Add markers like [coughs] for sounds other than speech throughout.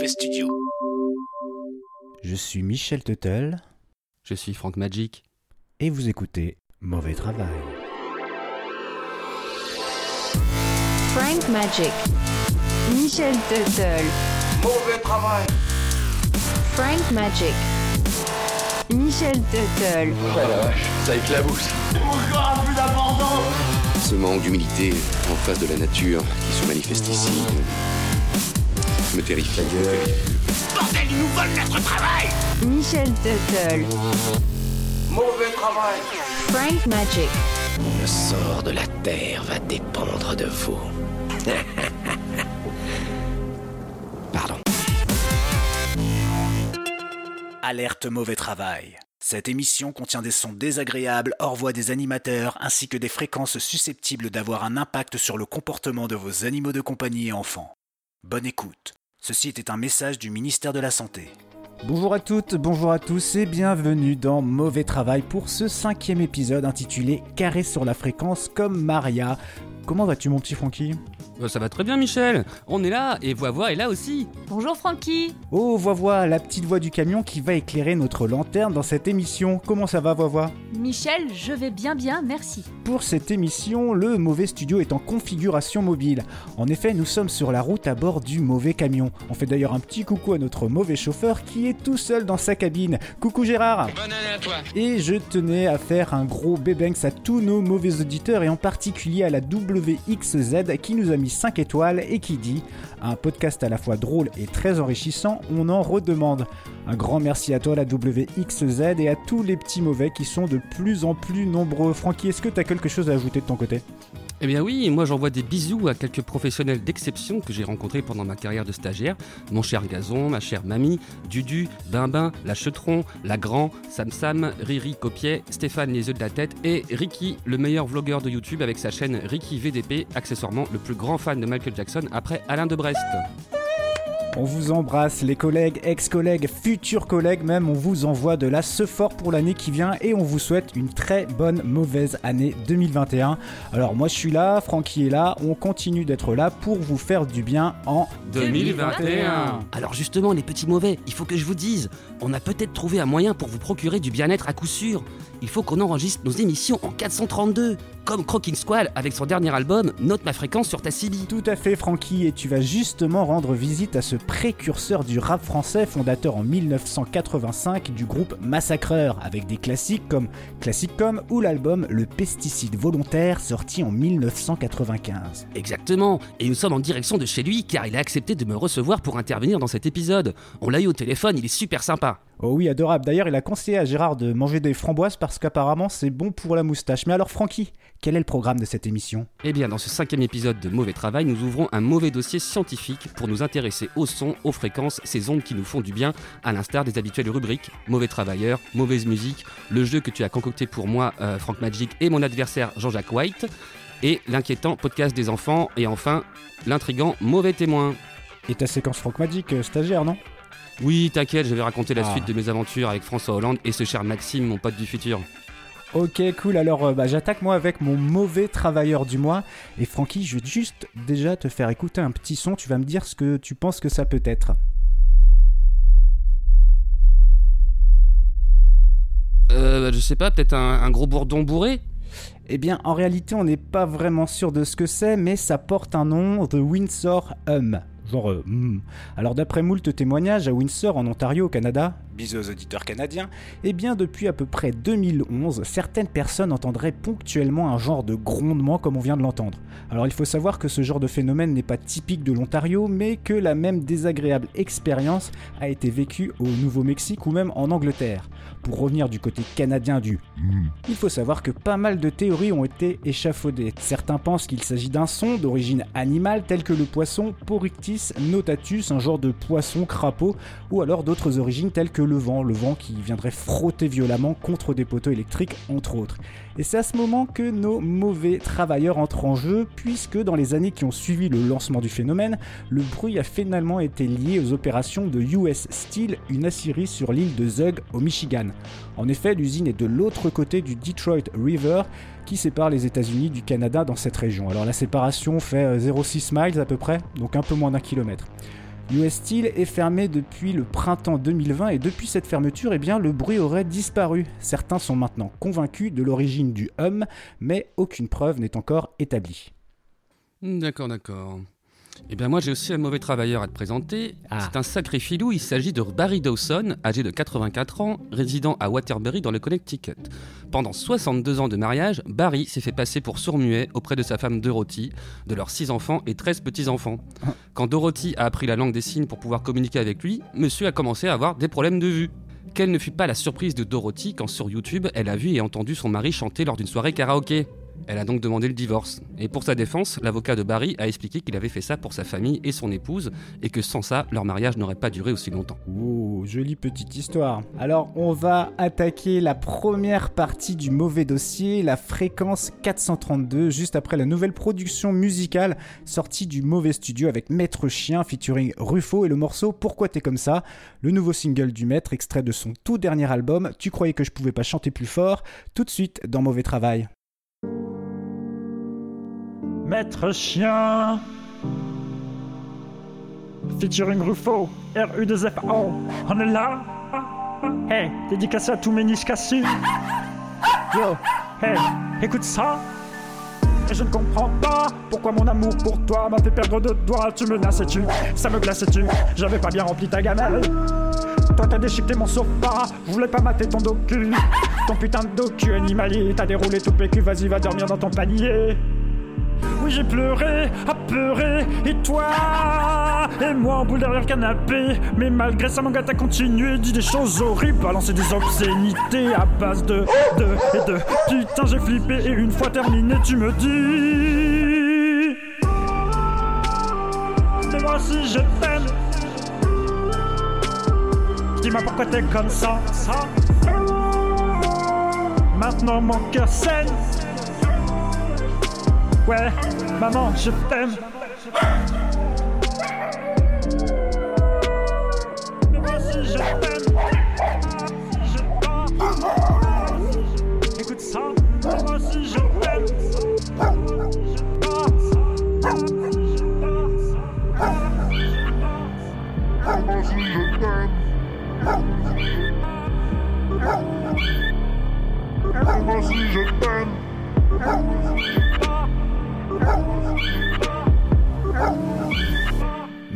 Mauvais Studio. Je suis Michel Tuttle Je suis Franck Magic. et vous écoutez Mauvais Travail. Frank Magic. Michel Tuttle. Mauvais travail. Frank Magic. Michel Tuttle. Oh la vache, ça éclabousse. Encore plus d'abandon Ce manque d'humilité en face de la nature qui se manifeste ici me terrifie. Bordel, ils nous volent notre travail Michel Tuttle. Mauvais travail. Frank Magic. Le sort de la Terre va dépendre de vous. [laughs] Pardon. Alerte mauvais travail. Cette émission contient des sons désagréables hors voix des animateurs ainsi que des fréquences susceptibles d'avoir un impact sur le comportement de vos animaux de compagnie et enfants. Bonne écoute. Ceci était un message du ministère de la Santé. Bonjour à toutes, bonjour à tous et bienvenue dans Mauvais Travail pour ce cinquième épisode intitulé Carré sur la fréquence comme Maria. Comment vas-tu mon petit Francky Euh, ça va très bien, Michel. On est là et Voix est là aussi. Bonjour Francky. Oh Voix la petite voix du camion qui va éclairer notre lanterne dans cette émission. Comment ça va Voix Michel, je vais bien bien, merci. Pour cette émission, le Mauvais Studio est en configuration mobile. En effet, nous sommes sur la route à bord du mauvais camion. On fait d'ailleurs un petit coucou à notre mauvais chauffeur qui est tout seul dans sa cabine. Coucou Gérard Bonne année à toi Et je tenais à faire un gros bébenx à tous nos mauvais auditeurs et en particulier à la WXZ qui nous a mis 5 étoiles et qui dit un podcast à la fois drôle et très enrichissant, on en redemande. Un grand merci à toi la WXZ et à tous les petits mauvais qui sont de plus en plus nombreux. Francky, est-ce que tu as quelque chose à ajouter de ton côté? Eh bien oui, moi j'envoie des bisous à quelques professionnels d'exception que j'ai rencontrés pendant ma carrière de stagiaire. Mon cher Gazon, ma chère Mamie, Dudu, Bimbin, la Chetron, la Grand, Sam Sam, Riri Copiet, Stéphane les yeux de la tête et Ricky, le meilleur vlogueur de YouTube avec sa chaîne Ricky VDP, accessoirement le plus grand fan de Michael Jackson après Alain de Brest. On vous embrasse les collègues, ex-collègues, futurs collègues même, on vous envoie de la ce fort pour l'année qui vient et on vous souhaite une très bonne mauvaise année 2021. Alors moi je suis là, Francky est là, on continue d'être là pour vous faire du bien en 2021 Alors justement, les petits mauvais, il faut que je vous dise, on a peut-être trouvé un moyen pour vous procurer du bien-être à coup sûr. Il faut qu'on enregistre nos émissions en 432, comme Croaking Squall avec son dernier album Note ma fréquence sur ta CB. Tout à fait Francky et tu vas justement rendre visite à ce précurseur du rap français fondateur en 1985 du groupe Massacreur avec des classiques comme Classic comme ou l'album Le pesticide volontaire sorti en 1995. Exactement, et nous sommes en direction de chez lui car il a accepté de me recevoir pour intervenir dans cet épisode. On l'a eu au téléphone, il est super sympa. Oh oui, adorable. D'ailleurs, il a conseillé à Gérard de manger des framboises parce qu'apparemment c'est bon pour la moustache. Mais alors Francky, quel est le programme de cette émission? Eh bien, dans ce cinquième épisode de Mauvais Travail, nous ouvrons un mauvais dossier scientifique pour nous intéresser au son, aux fréquences, ces ondes qui nous font du bien, à l'instar des habituelles rubriques Mauvais Travailleur, Mauvaise Musique, le jeu que tu as concocté pour moi, euh, Franck Magic, et mon adversaire Jean-Jacques White, et l'inquiétant podcast des enfants, et enfin, l'intrigant Mauvais Témoin. Et ta séquence Franck Magic, euh, stagiaire, non? Oui, t'inquiète, je vais raconter la Ah. suite de mes aventures avec François Hollande et ce cher Maxime, mon pote du futur. Ok, cool. Alors, euh, bah, j'attaque moi avec mon mauvais travailleur du mois. Et Francky, je vais juste déjà te faire écouter un petit son. Tu vas me dire ce que tu penses que ça peut être. Euh, je sais pas, peut-être un, un gros bourdon bourré? Eh bien, en réalité, on n'est pas vraiment sûr de ce que c'est, mais ça porte un nom, The Windsor Hum. Genre, hmm. Alors, d'après moult témoignages, à Windsor, en Ontario, au Canada, bisous aux auditeurs canadiens, eh bien, depuis à peu près 2011, certaines personnes entendraient ponctuellement un genre de grondement comme on vient de l'entendre. Alors, il faut savoir que ce genre de phénomène n'est pas typique de l'Ontario, mais que la même désagréable expérience a été vécue au Nouveau-Mexique ou même en Angleterre. Pour revenir du côté canadien du il faut savoir que pas mal de théories ont été échafaudées. Certains pensent qu'il s'agit d'un son d'origine animale tel que le poisson Porictis notatus, un genre de poisson crapaud, ou alors d'autres origines telles que le vent, qui viendrait frotter violemment contre des poteaux électriques entre autres. Et c'est à ce moment que nos mauvais travailleurs entrent en jeu, puisque dans les années qui ont suivi le lancement du phénomène, le bruit a finalement été lié aux opérations de US Steel, une aciérie sur l'île de Zug au Michigan. En effet, l'usine est de l'autre côté du Detroit River qui sépare les États-Unis du Canada dans cette région. Alors la séparation fait euh, 0,6 miles à peu près, donc un peu moins d'un kilomètre. US Steel est fermé depuis le printemps 2020 et depuis cette fermeture, eh bien, le bruit aurait disparu. Certains sont maintenant convaincus de l'origine du hum, mais aucune preuve n'est encore établie. D'accord, d'accord. Eh bien moi j'ai aussi un mauvais travailleur à te présenter. Ah. C'est un sacré filou, il s'agit de Barry Dawson, âgé de 84 ans, résident à Waterbury dans le Connecticut. Pendant 62 ans de mariage, Barry s'est fait passer pour sourd-muet auprès de sa femme Dorothy, de leurs 6 enfants et 13 petits-enfants. Quand Dorothy a appris la langue des signes pour pouvoir communiquer avec lui, monsieur a commencé à avoir des problèmes de vue. Quelle ne fut pas la surprise de Dorothy quand sur YouTube, elle a vu et entendu son mari chanter lors d'une soirée karaoké? Elle a donc demandé le divorce. Et pour sa défense, l'avocat de Barry a expliqué qu'il avait fait ça pour sa famille et son épouse, et que sans ça, leur mariage n'aurait pas duré aussi longtemps. Oh, jolie petite histoire. Alors, on va attaquer la première partie du mauvais dossier, la fréquence 432, juste après la nouvelle production musicale sortie du mauvais studio avec Maître Chien featuring Ruffo et le morceau Pourquoi t'es comme ça, le nouveau single du Maître, extrait de son tout dernier album Tu croyais que je pouvais pas chanter plus fort, tout de suite dans Mauvais Travail. Maître chien. Featuring Ruffo, RU2FO, on est là. Hey, dédicacé à tous mes niches. Yo, hey, écoute ça. Et je ne comprends pas pourquoi mon amour pour toi m'a fait perdre de doigts. Tu menaces et tu, ça me glace et tu. J'avais pas bien rempli ta gamelle. Toi t'as déchiqueté mon sofa, je voulais pas mater ton docu. Ton putain de docu animalier, t'as déroulé tout PQ, vas-y va dormir dans ton panier. Oui j'ai pleuré, apeuré, et toi Et moi en boule derrière le canapé. Mais malgré ça mon gars t'as continué Dit des choses horribles, balancé des obscénités À base de, de et de. Putain j'ai flippé et une fois terminé tu me dis. Mais moi aussi je t'aime. Dis-moi pourquoi t'es comme ça, ça. Maintenant mon cœur saigne Ouais, maman, je t'aime.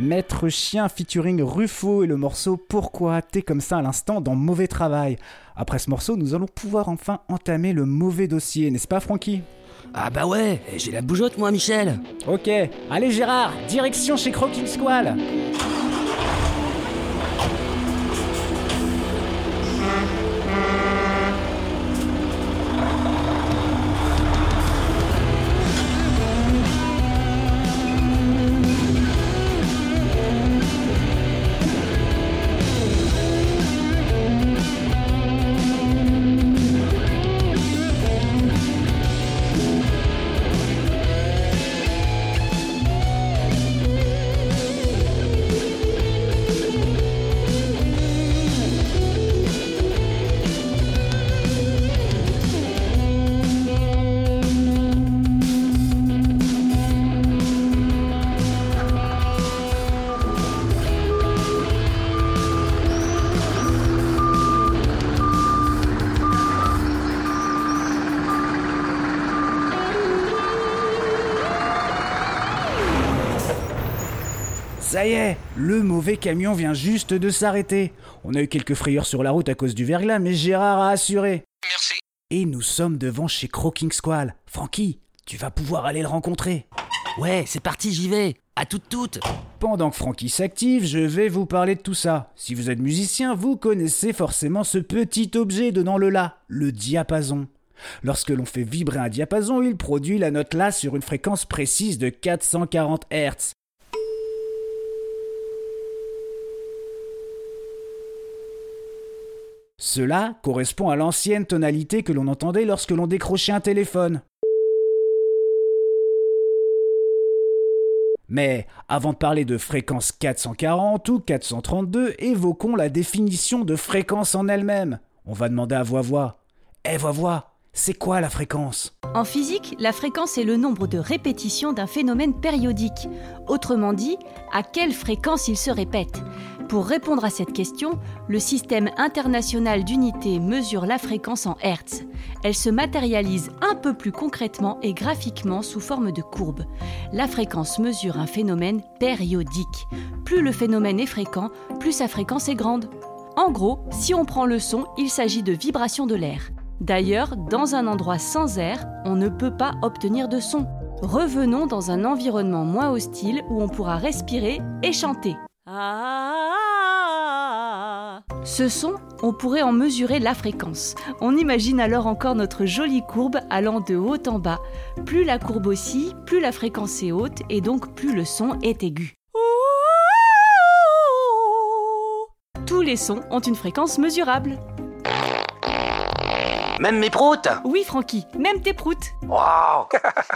Maître Chien featuring Ruffo et le morceau Pourquoi t'es comme ça à l'instant dans Mauvais Travail. Après ce morceau, nous allons pouvoir enfin entamer le mauvais dossier, n'est-ce pas Francky? Ah bah ouais, j'ai la bougeotte moi Michel. Ok, allez Gérard, direction chez Croaking Squall Ça y est, le mauvais camion vient juste de s'arrêter. On a eu quelques frayeurs sur la route à cause du verglas, mais Gérard a assuré. Merci. Et nous sommes devant chez Croaking Squall. Francky, tu vas pouvoir aller le rencontrer. Ouais, c'est parti, j'y vais À toutes toutes Pendant que Francky s'active, je vais vous parler de tout ça. Si vous êtes musicien, vous connaissez forcément ce petit objet donnant le La, le diapason. Lorsque l'on fait vibrer un diapason, il produit la note La sur une fréquence précise de 440 Hz. Cela correspond à l'ancienne tonalité que l'on entendait lorsque l'on décrochait un téléphone. Mais avant de parler de fréquence 440 ou 432, évoquons la définition de fréquence en elle-même. On va demander à voix voix. Eh voix C'est quoi la fréquence? En physique, la fréquence est le nombre de répétitions d'un phénomène périodique. Autrement dit, à quelle fréquence il se répète? Pour répondre à cette question, le système international d'unités mesure la fréquence en Hertz. Elle se matérialise un peu plus concrètement et graphiquement sous forme de courbe. La fréquence mesure un phénomène périodique. Plus le phénomène est fréquent, plus sa fréquence est grande. En gros, si on prend le son, il s'agit de vibration de l'air. D'ailleurs, dans un endroit sans air, on ne peut pas obtenir de son. Revenons dans un environnement moins hostile où on pourra respirer et chanter. Ce son, on pourrait en mesurer la fréquence. On imagine alors encore notre jolie courbe allant de haut en bas. Plus la courbe oscille, plus la fréquence est haute et donc plus le son est aigu. Tous les sons ont une fréquence mesurable. Même mes proutes? Oui, Francky, même tes proutes. Waouh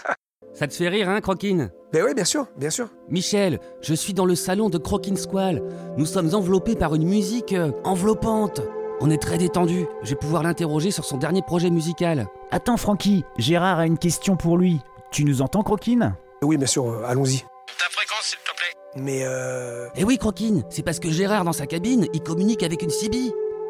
[laughs] Ça te fait rire, hein, Croquine? Ben oui, bien sûr, bien sûr. Michel, je suis dans le salon de Croquine Squall. Nous sommes enveloppés par une musique euh, enveloppante. On est très détendu. Je vais pouvoir l'interroger sur son dernier projet musical. Attends, Francky, Gérard a une question pour lui. Tu nous entends, Croquine Oui, bien sûr, euh, allons-y. Ta fréquence, s'il te plaît. Mais euh... Eh oui, Croquine, c'est parce que Gérard, dans sa cabine, il communique avec une CB.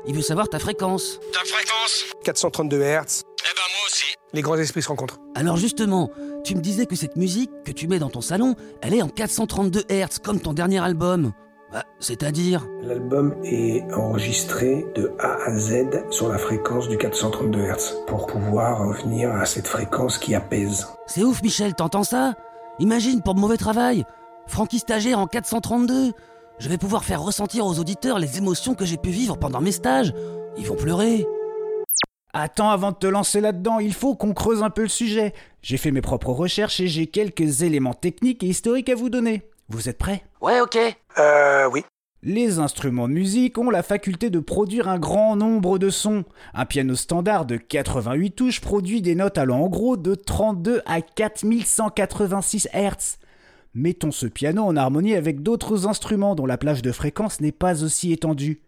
Il veut savoir ta fréquence. Ta fréquence? 432 Hz, Eh ben moi aussi. les grands esprits se rencontrent. Alors justement, tu me disais que cette musique que tu mets dans ton salon, elle est en 432 Hz, comme ton dernier album. Bah, c'est-à-dire L'album est enregistré de A à Z sur la fréquence du 432 Hz pour pouvoir revenir à cette fréquence qui apaise. C'est ouf, Michel, t'entends ça? Imagine pour mauvais travail. Francky stagiaire en 432. Je vais pouvoir faire ressentir aux auditeurs les émotions que j'ai pu vivre pendant mes stages. Ils vont pleurer. Attends, avant de te lancer là-dedans, il faut qu'on creuse un peu le sujet. J'ai fait mes propres recherches et j'ai quelques éléments techniques et historiques à vous donner. Vous êtes prêts? Ouais, ok. Euh, oui. Les instruments de musique ont la faculté de produire un grand nombre de sons. Un piano standard de 88 touches produit des notes allant en gros de 32 à 4186 Hz. Mettons ce piano en harmonie avec d'autres instruments dont la plage de fréquence n'est pas aussi étendue.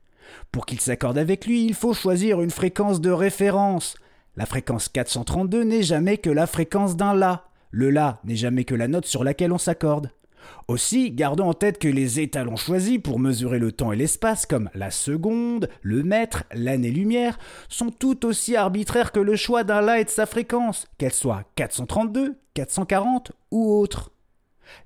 Pour qu'il s'accorde avec lui, il faut choisir une fréquence de référence. La fréquence 432 n'est jamais que la fréquence d'un La. Le La n'est jamais que la note sur laquelle on s'accorde. Aussi, gardons en tête que les étalons choisis pour mesurer le temps et l'espace, comme la seconde, le mètre, l'année-lumière, sont tout aussi arbitraires que le choix d'un La et de sa fréquence, qu'elle soit 432, 440 ou autre.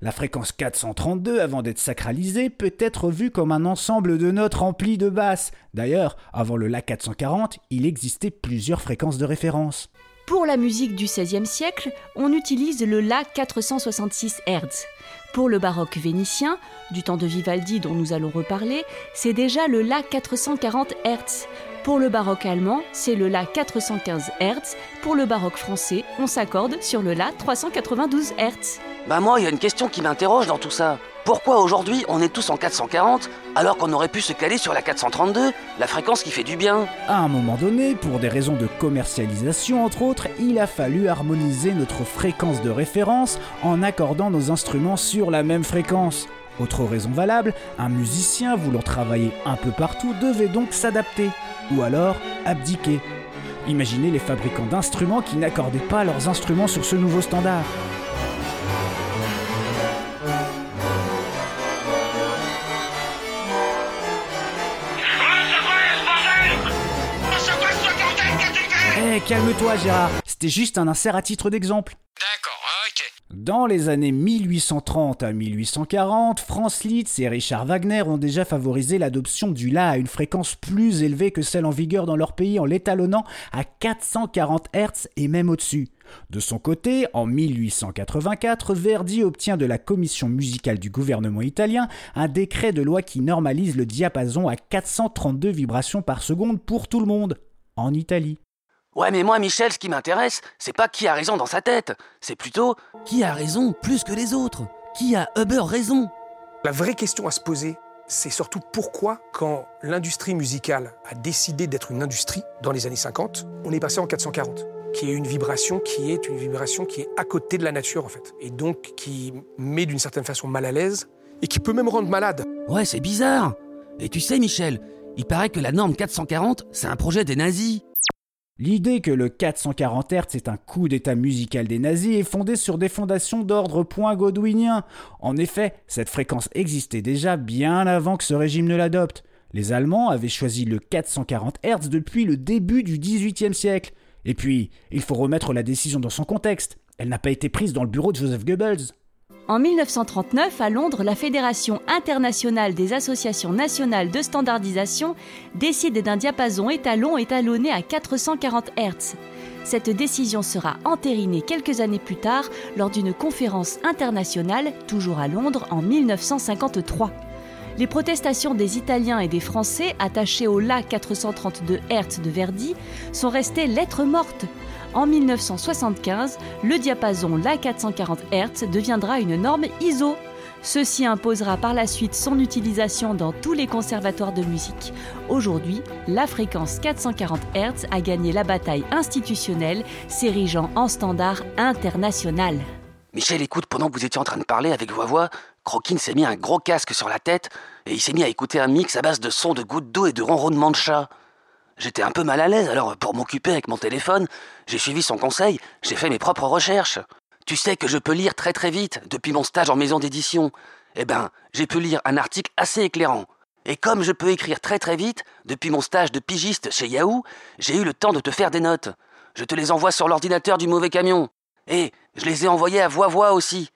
La fréquence 432, avant d'être sacralisée, peut être vue comme un ensemble de notes remplies de basses. D'ailleurs, avant le La 440, il existait plusieurs fréquences de référence. Pour la musique du XVIe siècle, on utilise le La 466 Hz. Pour le baroque vénitien, du temps de Vivaldi dont nous allons reparler, c'est déjà le La 440 Hz. Pour le baroque allemand, c'est le La 415 Hz. Pour le baroque français, on s'accorde sur le La 392 Hz. Bah moi, il y a une question qui m'interroge dans tout ça. Pourquoi aujourd'hui on est tous en 440 alors qu'on aurait pu se caler sur la 432, la fréquence qui fait du bien? À un moment donné, pour des raisons de commercialisation entre autres, il a fallu harmoniser notre fréquence de référence en accordant nos instruments sur la même fréquence. Autre raison valable, un musicien voulant travailler un peu partout devait donc s'adapter, ou alors abdiquer. Imaginez les fabricants d'instruments qui n'accordaient pas leurs instruments sur ce nouveau standard. Eh, calme-toi Gérard, c'était juste un insert à titre d'exemple. D'accord. Dans les années 1830 à 1840, Franz Liszt et Richard Wagner ont déjà favorisé l'adoption du La à une fréquence plus élevée que celle en vigueur dans leur pays en l'étalonnant à 440 Hz et même au-dessus. De son côté, en 1884, Verdi obtient de la commission musicale du gouvernement italien un décret de loi qui normalise le diapason à 432 vibrations par seconde pour tout le monde, en Italie. Ouais, mais moi, Michel, ce qui m'intéresse, c'est pas qui a raison dans sa tête. C'est plutôt Qui a raison plus que les autres Qui a Uber raison? La vraie question à se poser, c'est surtout pourquoi, quand l'industrie musicale a décidé d'être une industrie dans les années 50, on est passé en 440 qui est une vibration qui est une vibration qui est à côté de la nature en fait et donc qui met d'une certaine façon mal à l'aise et qui peut même rendre malade. Ouais, c'est bizarre. Et tu sais, Michel, il paraît que la norme 440, c'est un projet des nazis. L'idée que le 440 Hz est un coup d'état musical des nazis est fondée sur des fondations d'ordre point godwinien. En effet, cette fréquence existait déjà bien avant que ce régime ne l'adopte. Les Allemands avaient choisi le 440 Hz depuis le début du XVIIIe siècle. Et puis, il faut remettre la décision dans son contexte. Elle n'a pas été prise dans le bureau de Joseph Goebbels. En 1939, à Londres, la Fédération internationale des associations nationales de standardisation décide d'un diapason étalon étalonné à 440 Hz. Cette décision sera entérinée quelques années plus tard lors d'une conférence internationale, toujours à Londres, en 1953. Les protestations des Italiens et des Français attachés au La 432 Hz de Verdi sont restées lettres mortes. En 1975, le diapason La 440 Hz deviendra une norme ISO. Ceci imposera par la suite son utilisation dans tous les conservatoires de musique. Aujourd'hui, la fréquence 440 Hz a gagné la bataille institutionnelle, s'érigeant en standard international. Michel, écoute, pendant que vous étiez en train de parler avec voix Croquine s'est mis un gros casque sur la tête et il s'est mis à écouter un mix à base de sons de gouttes d'eau et de ronronnements de chat. J'étais un peu mal à l'aise, alors pour m'occuper avec mon téléphone, j'ai suivi son conseil, j'ai fait mes propres recherches. Tu sais que je peux lire très très vite depuis mon stage en maison d'édition. Eh ben, j'ai pu lire un article assez éclairant. Et comme je peux écrire très très vite, depuis mon stage de pigiste chez Yahoo, j'ai eu le temps de te faire des notes. Je te les envoie sur l'ordinateur du mauvais camion. Et je les ai envoyés à voix voix aussi.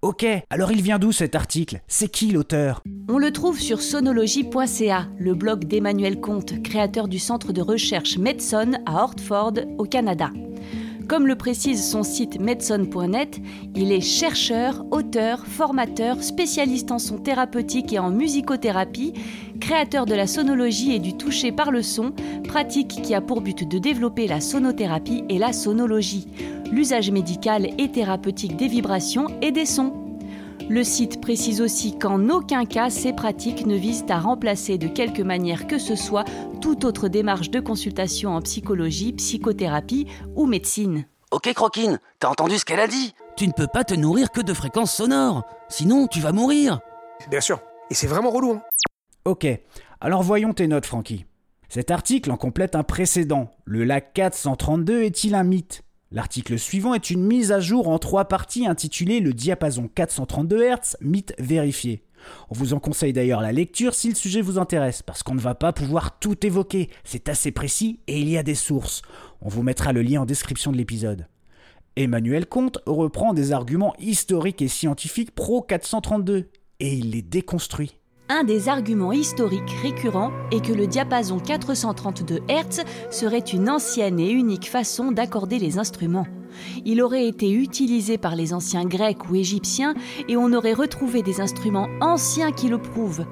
Ok, alors il vient d'où cet article? C'est qui l'auteur? On le trouve sur sonologie.ca, le blog d'Emmanuel Comte, créateur du centre de recherche Medson à Hortford, au Canada. Comme le précise son site medson.net, il est chercheur, auteur, formateur, spécialiste en son thérapeutique et en musicothérapie, créateur de la sonologie et du toucher par le son, pratique qui a pour but de développer la sonothérapie et la sonologie, l'usage médical et thérapeutique des vibrations et des sons. Le site précise aussi qu'en aucun cas ces pratiques ne visent à remplacer de quelque manière que ce soit toute autre démarche de consultation en psychologie, psychothérapie ou médecine. Ok Croquine, t'as entendu ce qu'elle a dit? Tu ne peux pas te nourrir que de fréquences sonores, sinon tu vas mourir. Bien sûr, et c'est vraiment relou. Hein. Ok, alors voyons tes notes Francky. Cet article en complète un précédent. Le lac 432 est-il un mythe? L'article suivant est une mise à jour en trois parties intitulée Le diapason 432 Hz, mythe vérifié. On vous en conseille d'ailleurs la lecture si le sujet vous intéresse, parce qu'on ne va pas pouvoir tout évoquer, c'est assez précis et il y a des sources. On vous mettra le lien en description de l'épisode. Emmanuel Comte reprend des arguments historiques et scientifiques pro 432 et il les déconstruit. Un des arguments historiques récurrents est que le diapason 432 Hz serait une ancienne et unique façon d'accorder les instruments. Il aurait été utilisé par les anciens grecs ou égyptiens et on aurait retrouvé des instruments anciens qui le prouvent.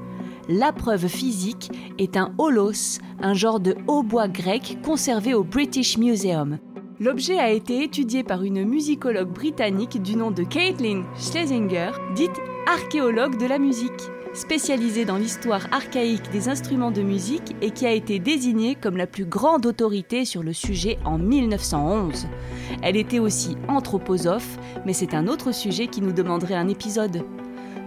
La preuve physique est un holos, un genre de hautbois grec conservé au British Museum. L'objet a été étudié par une musicologue britannique du nom de Caitlin Schlesinger, dite archéologue de la musique spécialisée dans l'histoire archaïque des instruments de musique et qui a été désignée comme la plus grande autorité sur le sujet en 1911. Elle était aussi anthroposophe, mais c'est un autre sujet qui nous demanderait un épisode.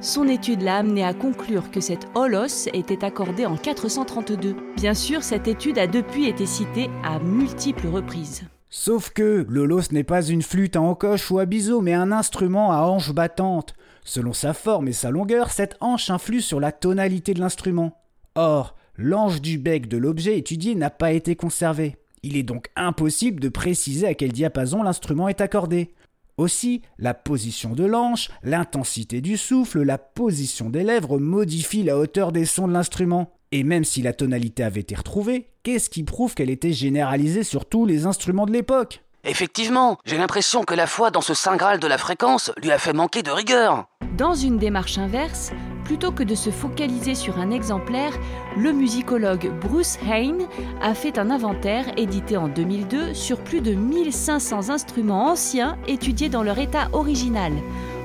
Son étude l'a amené à conclure que cette holos était accordée en 432. Bien sûr, cette étude a depuis été citée à multiples reprises. Sauf que l'holos n'est pas une flûte à encoche ou à biseau, mais un instrument à hanches battantes. Selon sa forme et sa longueur, cette hanche influe sur la tonalité de l'instrument. Or, l'ange du bec de l'objet étudié n'a pas été conservé. Il est donc impossible de préciser à quel diapason l'instrument est accordé. Aussi, la position de l'anche, l'intensité du souffle, la position des lèvres modifient la hauteur des sons de l'instrument. Et même si la tonalité avait été retrouvée, qu'est-ce qui prouve qu'elle était généralisée sur tous les instruments de l'époque? Effectivement, j'ai l'impression que la foi dans ce saint Graal de la fréquence lui a fait manquer de rigueur. Dans une démarche inverse, plutôt que de se focaliser sur un exemplaire, le musicologue Bruce Hain a fait un inventaire édité en 2002 sur plus de 1500 instruments anciens étudiés dans leur état original.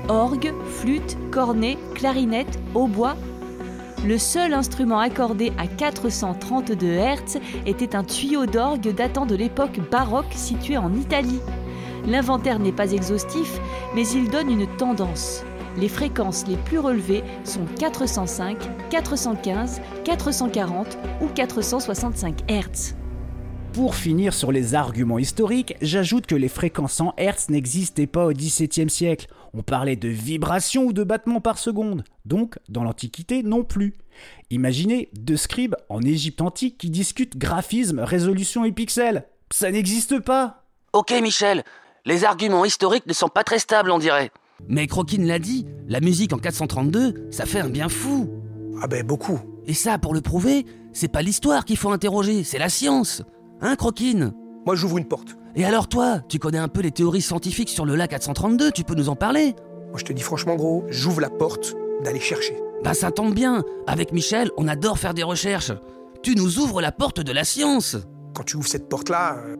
Orgue, flûte, cornet, clarinette, hautbois, le seul instrument accordé à 432 Hz était un tuyau d'orgue datant de l'époque baroque situé en Italie. L'inventaire n'est pas exhaustif, mais il donne une tendance. Les fréquences les plus relevées sont 405, 415, 440 ou 465 Hz. Pour finir sur les arguments historiques, j'ajoute que les fréquences en Hertz n'existaient pas au XVIIe siècle. On parlait de vibrations ou de battements par seconde. Donc, dans l'Antiquité non plus. Imaginez deux scribes en Égypte antique qui discutent graphisme, résolution et pixels. Ça n'existe pas. Ok Michel, les arguments historiques ne sont pas très stables on dirait. Mais Croquine l'a dit, la musique en 432, ça fait un bien fou. Ah ben beaucoup. Et ça, pour le prouver, c'est pas l'histoire qu'il faut interroger, c'est la science. Hein, Croquine? Moi j'ouvre une porte. Et alors toi, tu connais un peu les théories scientifiques sur le lac 432, tu peux nous en parler? Moi je te dis franchement gros, j'ouvre la porte d'aller chercher. Bah ça tombe bien, avec Michel, on adore faire des recherches. Tu nous ouvres la porte de la science. Quand tu ouvres cette porte-là, euh,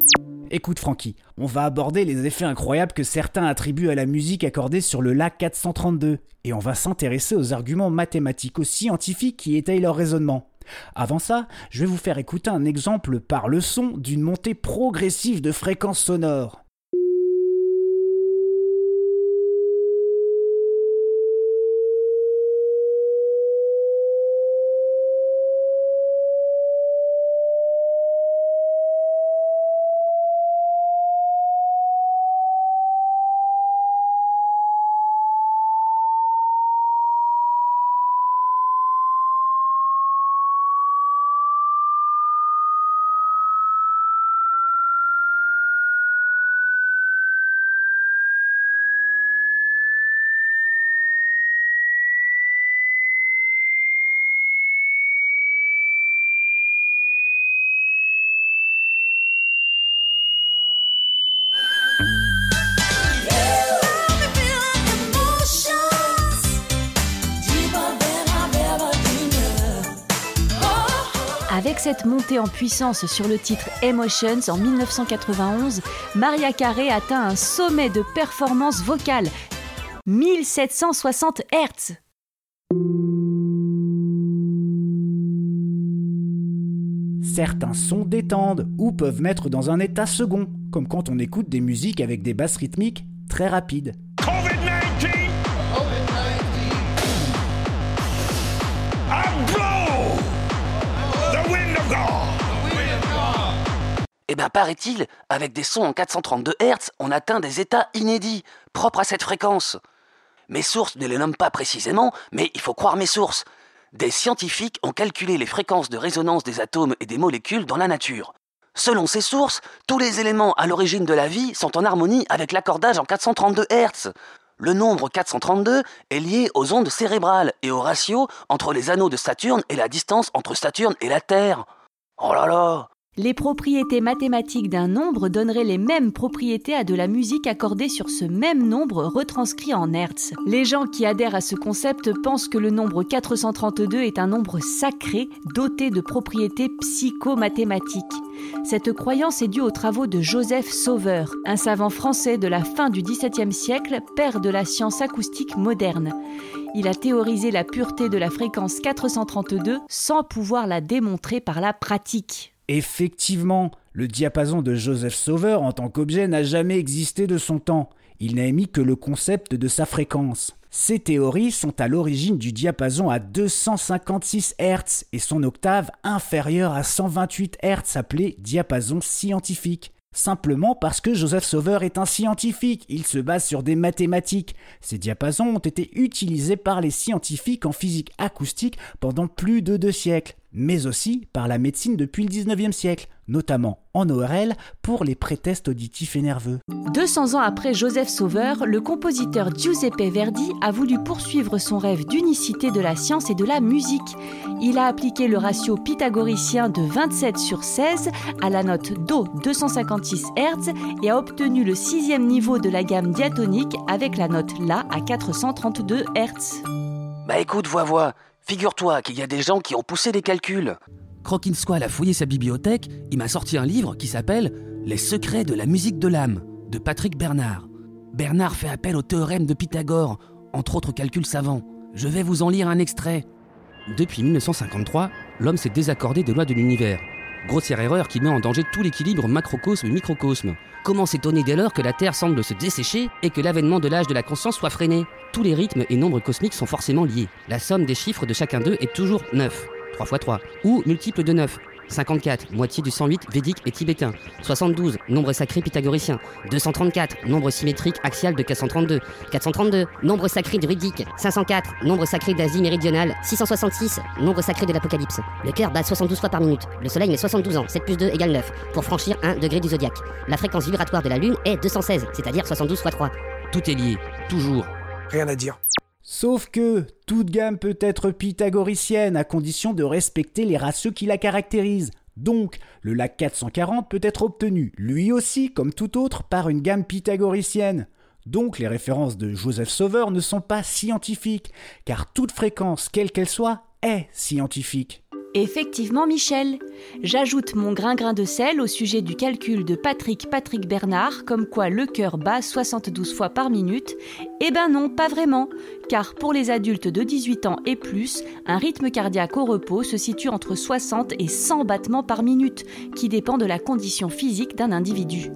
Écoute Francky, on va aborder les effets incroyables que certains attribuent à la musique accordée sur le lac 432, et on va s'intéresser aux arguments mathématiques ou scientifiques qui étayent leur raisonnement. Avant ça, je vais vous faire écouter un exemple par le son d'une montée progressive de fréquences sonores. Avec cette montée en puissance sur le titre Emotions en 1991, Maria Carey atteint un sommet de performance vocale 1760 Hz. Certains sons détendent ou peuvent mettre dans un état second, comme quand on écoute des musiques avec des basses rythmiques très rapides. Eh ben paraît-il, avec des sons en 432 Hz, on atteint des états inédits, propres à cette fréquence. Mes sources ne les nomment pas précisément, mais il faut croire mes sources. Des scientifiques ont calculé les fréquences de résonance des atomes et des molécules dans la nature. Selon ces sources, tous les éléments à l'origine de la vie sont en harmonie avec l'accordage en 432 Hz. Le nombre 432 est lié aux ondes cérébrales et au ratio entre les anneaux de Saturne et la distance entre Saturne et la Terre. Oh là là Les propriétés mathématiques d'un nombre donneraient les mêmes propriétés à de la musique accordée sur ce même nombre retranscrit en Hertz. Les gens qui adhèrent à ce concept pensent que le nombre 432 est un nombre sacré doté de propriétés psychomathématiques. Cette croyance est due aux travaux de Joseph Sauveur, un savant français de la fin du XVIIe siècle, père de la science acoustique moderne. Il a théorisé la pureté de la fréquence 432 sans pouvoir la démontrer par la pratique. Effectivement, le diapason de Joseph Sauveur en tant qu'objet n'a jamais existé de son temps. Il n'a émis que le concept de sa fréquence. Ces théories sont à l'origine du diapason à 256 Hz et son octave inférieure à 128 Hz appelé diapason scientifique. Simplement parce que Joseph Sauveur est un scientifique, il se base sur des mathématiques. Ces diapasons ont été utilisés par les scientifiques en physique acoustique pendant plus de deux siècles, mais aussi par la médecine depuis le 19e siècle, notamment en ORL pour les prétests auditifs et nerveux. 200 ans après Joseph Sauveur, le compositeur Giuseppe Verdi a voulu poursuivre son rêve d'unicité de la science et de la musique. Il a appliqué le ratio pythagoricien de 27 sur 16 à la note Do 256 Hz et a obtenu le sixième niveau de la gamme diatonique avec la note La à 432 Hz. Bah écoute, vois-vois, figure-toi qu'il y a des gens qui ont poussé des calculs. Crokin Squall a fouillé sa bibliothèque, il m'a sorti un livre qui s'appelle Les secrets de la musique de l'âme de Patrick Bernard. Bernard fait appel au théorème de Pythagore, entre autres calculs savants. Je vais vous en lire un extrait. Depuis 1953, l'homme s'est désaccordé des lois de l'univers. Grossière erreur qui met en danger tout l'équilibre macrocosme-microcosme. Comment s'étonner dès lors que la Terre semble se dessécher et que l'avènement de l'âge de la conscience soit freiné? Tous les rythmes et nombres cosmiques sont forcément liés. La somme des chiffres de chacun d'eux est toujours 9. 3 x 3, ou multiple de 9. 54, moitié du 108 védique et tibétain. 72, nombre sacré pythagoricien. 234, nombre symétrique axial de 432. 432, nombre sacré druidique. 504, nombre sacré d'Asie méridionale. 666, nombre sacré de l'Apocalypse. Le cœur bat 72 fois par minute. Le soleil met 72 ans, 7 plus 2 égale 9, pour franchir 1 degré du zodiaque. La fréquence vibratoire de la Lune est 216, c'est-à-dire 72 fois 3. Tout est lié, toujours. Rien à dire. Sauf que toute gamme peut être pythagoricienne à condition de respecter les ratios qui la caractérisent. Donc, le lac 440 peut être obtenu, lui aussi, comme tout autre, par une gamme pythagoricienne. Donc, les références de Joseph Sauveur ne sont pas scientifiques, car toute fréquence, quelle qu'elle soit, est scientifique. Effectivement, Michel. J'ajoute mon grain-grain de sel au sujet du calcul de Patrick Patrick Bernard, comme quoi le cœur bat 72 fois par minute. Eh ben non, pas vraiment, car pour les adultes de 18 ans et plus, un rythme cardiaque au repos se situe entre 60 et 100 battements par minute, qui dépend de la condition physique d'un individu.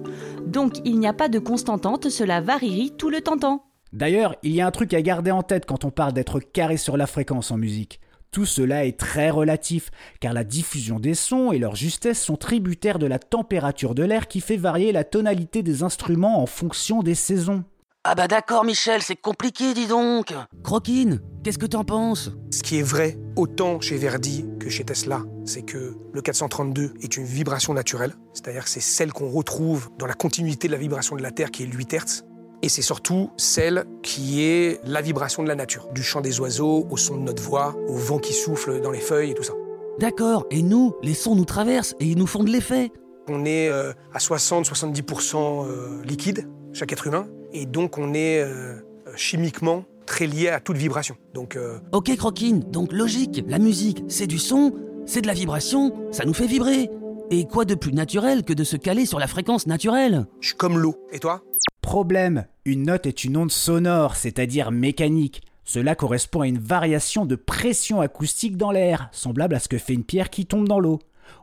Donc il n'y a pas de constantante, cela varie tout le temps. D'ailleurs, il y a un truc à garder en tête quand on parle d'être carré sur la fréquence en musique. Tout cela est très relatif, car la diffusion des sons et leur justesse sont tributaires de la température de l'air qui fait varier la tonalité des instruments en fonction des saisons. Ah bah d'accord Michel, c'est compliqué dis donc. Croquine, qu'est-ce que t'en penses? Ce qui est vrai, autant chez Verdi que chez Tesla, c'est que le 432 est une vibration naturelle, c'est-à-dire que c'est celle qu'on retrouve dans la continuité de la vibration de la Terre qui est 8 Hz, et c'est surtout celle qui est la vibration de la nature, du chant des oiseaux, au son de notre voix, au vent qui souffle dans les feuilles et tout ça. D'accord, et nous, les sons nous traversent et ils nous font de l'effet. On est euh, à 60-70% euh, liquide, chaque être humain, et donc on est euh, chimiquement très lié à toute vibration. Donc, Ok Croquine, donc logique, la musique, c'est du son, c'est de la vibration, ça nous fait vibrer. Et quoi de plus naturel que de se caler sur la fréquence naturelle? Je suis comme l'eau. Et toi? Problème, une note est une onde sonore, c'est-à-dire mécanique. Cela correspond à une variation de pression acoustique dans l'air, semblable à ce que fait une pierre qui tombe dans l'eau.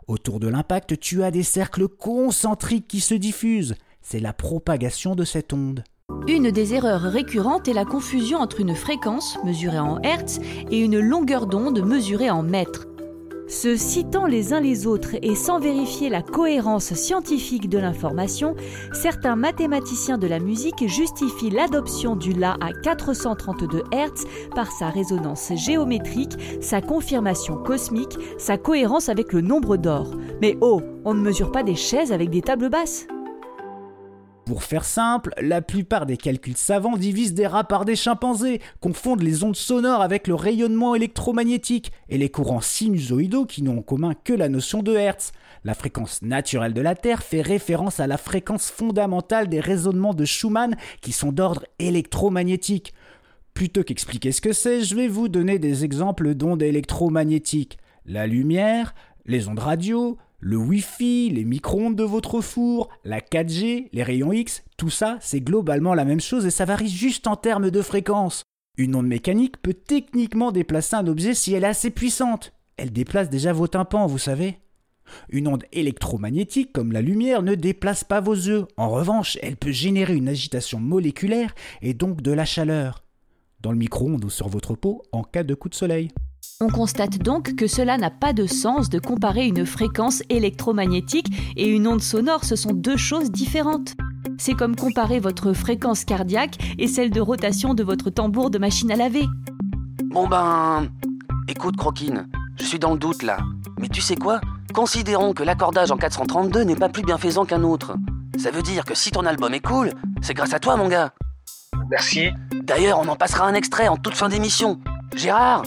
Autour de l'impact, tu as des cercles concentriques qui se diffusent. C'est la propagation de cette onde. Une des erreurs récurrentes est la confusion entre une fréquence, mesurée en Hertz, et une longueur d'onde mesurée en mètres. Se citant les uns les autres et sans vérifier la cohérence scientifique de l'information, certains mathématiciens de la musique justifient l'adoption du La à 432 Hz par sa résonance géométrique, sa confirmation cosmique, sa cohérence avec le nombre d'or. Mais oh, on ne mesure pas des chaises avec des tables basses pour faire simple, la plupart des calculs savants divisent des rats par des chimpanzés, confondent les ondes sonores avec le rayonnement électromagnétique et les courants sinusoïdaux qui n'ont en commun que la notion de Hertz. La fréquence naturelle de la Terre fait référence à la fréquence fondamentale des raisonnements de Schumann qui sont d'ordre électromagnétique. Plutôt qu'expliquer ce que c'est, je vais vous donner des exemples d'ondes électromagnétiques. La lumière, les ondes radio, le Wi-Fi, les micro-ondes de votre four, la 4G, les rayons X, tout ça, c'est globalement la même chose et ça varie juste en termes de fréquence. Une onde mécanique peut techniquement déplacer un objet si elle est assez puissante. Elle déplace déjà vos tympans, vous savez. Une onde électromagnétique comme la lumière ne déplace pas vos œufs. En revanche, elle peut générer une agitation moléculaire et donc de la chaleur. Dans le micro-ondes ou sur votre peau en cas de coup de soleil. On constate donc que cela n'a pas de sens de comparer une fréquence électromagnétique et une onde sonore, ce sont deux choses différentes. C'est comme comparer votre fréquence cardiaque et celle de rotation de votre tambour de machine à laver. Bon ben... Écoute Croquine, je suis dans le doute là. Mais tu sais quoi? Considérons que l'accordage en 432 n'est pas plus bienfaisant qu'un autre. Ça veut dire que si ton album est cool, c'est grâce à toi mon gars. Merci. D'ailleurs, on en passera un extrait en toute fin d'émission. Gérard,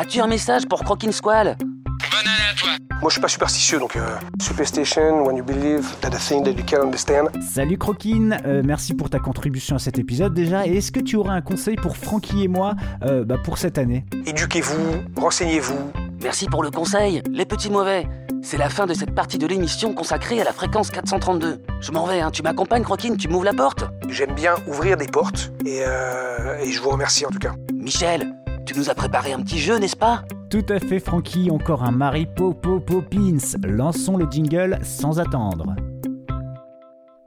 As-tu un message pour Croquin Squall Bonne année à toi. Moi, je suis pas superstitieux, donc euh, superstition, when you believe that a thing that you can understand. Salut Croquine, euh, merci pour ta contribution à cet épisode déjà. Et est-ce que tu aurais un conseil pour Francky et moi euh, bah, pour cette année? Éduquez-vous, renseignez-vous. Merci pour le conseil, les petits mauvais. C'est la fin de cette partie de l'émission consacrée à la fréquence 432. Je m'en vais, hein. tu m'accompagnes, Croquine, tu m'ouvres la porte J'aime bien ouvrir des portes, et, et je vous remercie en tout cas. Michel, tu nous as préparé un petit jeu, n'est-ce pas? Tout à fait, Francky. Encore un Mary Popo Poppins. Lançons le jingle sans attendre.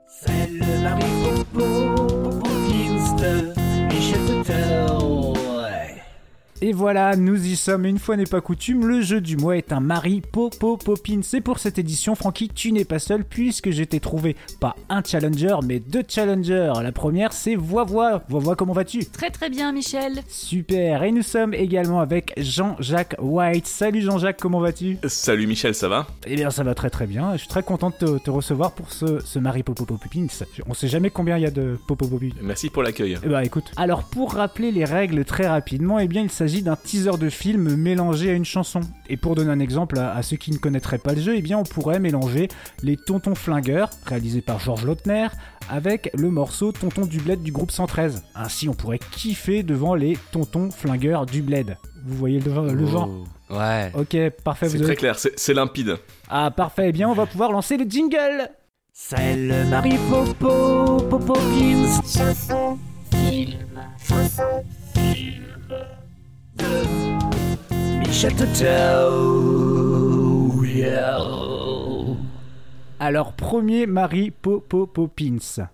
C'est le Et voilà, nous y sommes, une fois n'est pas coutume, le jeu du mois est un Marie Popo Popin. C'est pour cette édition, Francky, tu n'es pas seul, puisque je t'ai trouvé pas un challenger, mais deux challengers. La première, c'est Voix-Voix. Voix-Voix, comment vas-tu? Très très bien, Michel. Super, et nous sommes également avec Jean-Jacques White. Salut Jean-Jacques, comment vas-tu? Salut Michel, ça va? Eh bien, ça va très très bien. Je suis très content de te, te recevoir pour ce, ce Marie Popo Popins. On sait jamais combien il y a de Popo Popins. Merci pour l'accueil. Eh bah écoute, alors pour rappeler les règles très rapidement, eh bien il s'agit d'un teaser de film mélangé à une chanson. Et pour donner un exemple à, à ceux qui ne connaîtraient pas le jeu, eh bien on pourrait mélanger les Tontons Flingueurs, réalisé par Georges Lautner, avec le morceau Tonton du Bled du groupe 113. Ainsi on pourrait kiffer devant les Tontons Flingueurs du Bled. Vous voyez le, le genre Oh. Ouais. Ok, parfait. C'est vous très avez- clair, c'est limpide. Ah parfait, eh bien on va pouvoir lancer le jingle C'est le Marie Popo Popo film, chanson, film. Alors, premier Marie Popo Poppins.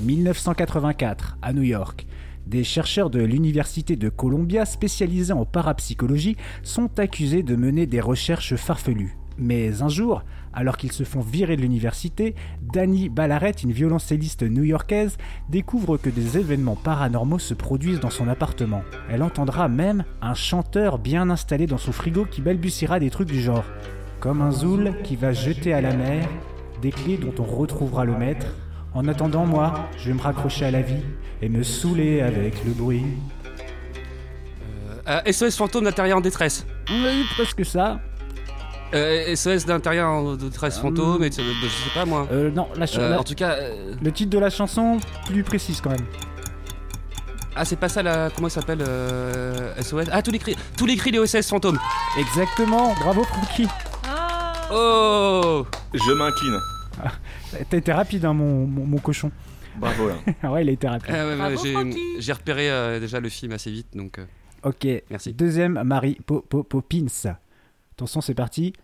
1984, à New York. Des chercheurs de l'Université de Columbia spécialisés en parapsychologie sont accusés de mener des recherches farfelues. Mais un jour, alors qu'ils se font virer de l'université, Dani Ballaret, une violoncelliste new-yorkaise, découvre que des événements paranormaux se produisent dans son appartement. Elle entendra même un chanteur bien installé dans son frigo qui balbutiera des trucs du genre comme un zoul qui va jeter à la mer des clés dont on retrouvera le maître. En attendant, moi, je vais me raccrocher à la vie et me saouler avec le bruit. Euh, SOS fantôme d'intérieur en détresse. Oui, presque ça. Euh, SOS d'intérieur en détresse fantôme, et de- de- je sais pas moi. Euh, non, la ch- Euh, la- en tout cas, euh, le titre de la chanson, plus précise quand même. ah c'est pas ça la comment ça s'appelle euh, SOS Ah tous les cris, tous les cris des OSS fantômes. Exactement, bravo Francky. Oh Je m'incline. T'as été rapide, hein, mon, mon, mon cochon. Bravo là. [laughs] Ah ouais, il a été rapide. Ah ouais, ouais, Bravo, j'ai- repéré euh, déjà le film assez vite donc. euh, Ok, Merci. deuxième Marie Po- Po- Poppins. Attention, c'est parti.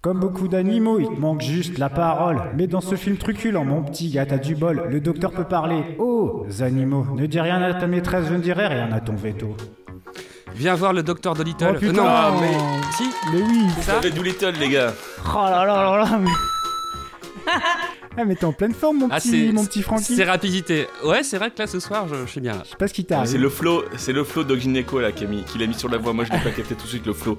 Comme beaucoup d'animaux, il te manque juste la parole. Mais dans ce film truculent, mon petit gars, t'as du bol. Le docteur peut parler. Oh, animaux, ne dis rien à ta maîtresse, je ne dirai rien à ton veto. Viens voir le docteur Dolittle. Oh putain, non, Ah, mais- si, mais oui. c'est Ça ça. fait Doolittle les gars? Oh là là là là, mais... [laughs] ah, mais t'es en pleine forme, mon Ah, petit, mon petit Francky. C'est rapidité. Ouais, c'est vrai que là ce soir je, je suis bien. là. Je sais pas ce qui t'arrive. C'est le flow, c'est le flow d'Ogineco là qui a mis, qui l'a mis sur la voix. Moi je l'ai pas capté tout de suite le flow.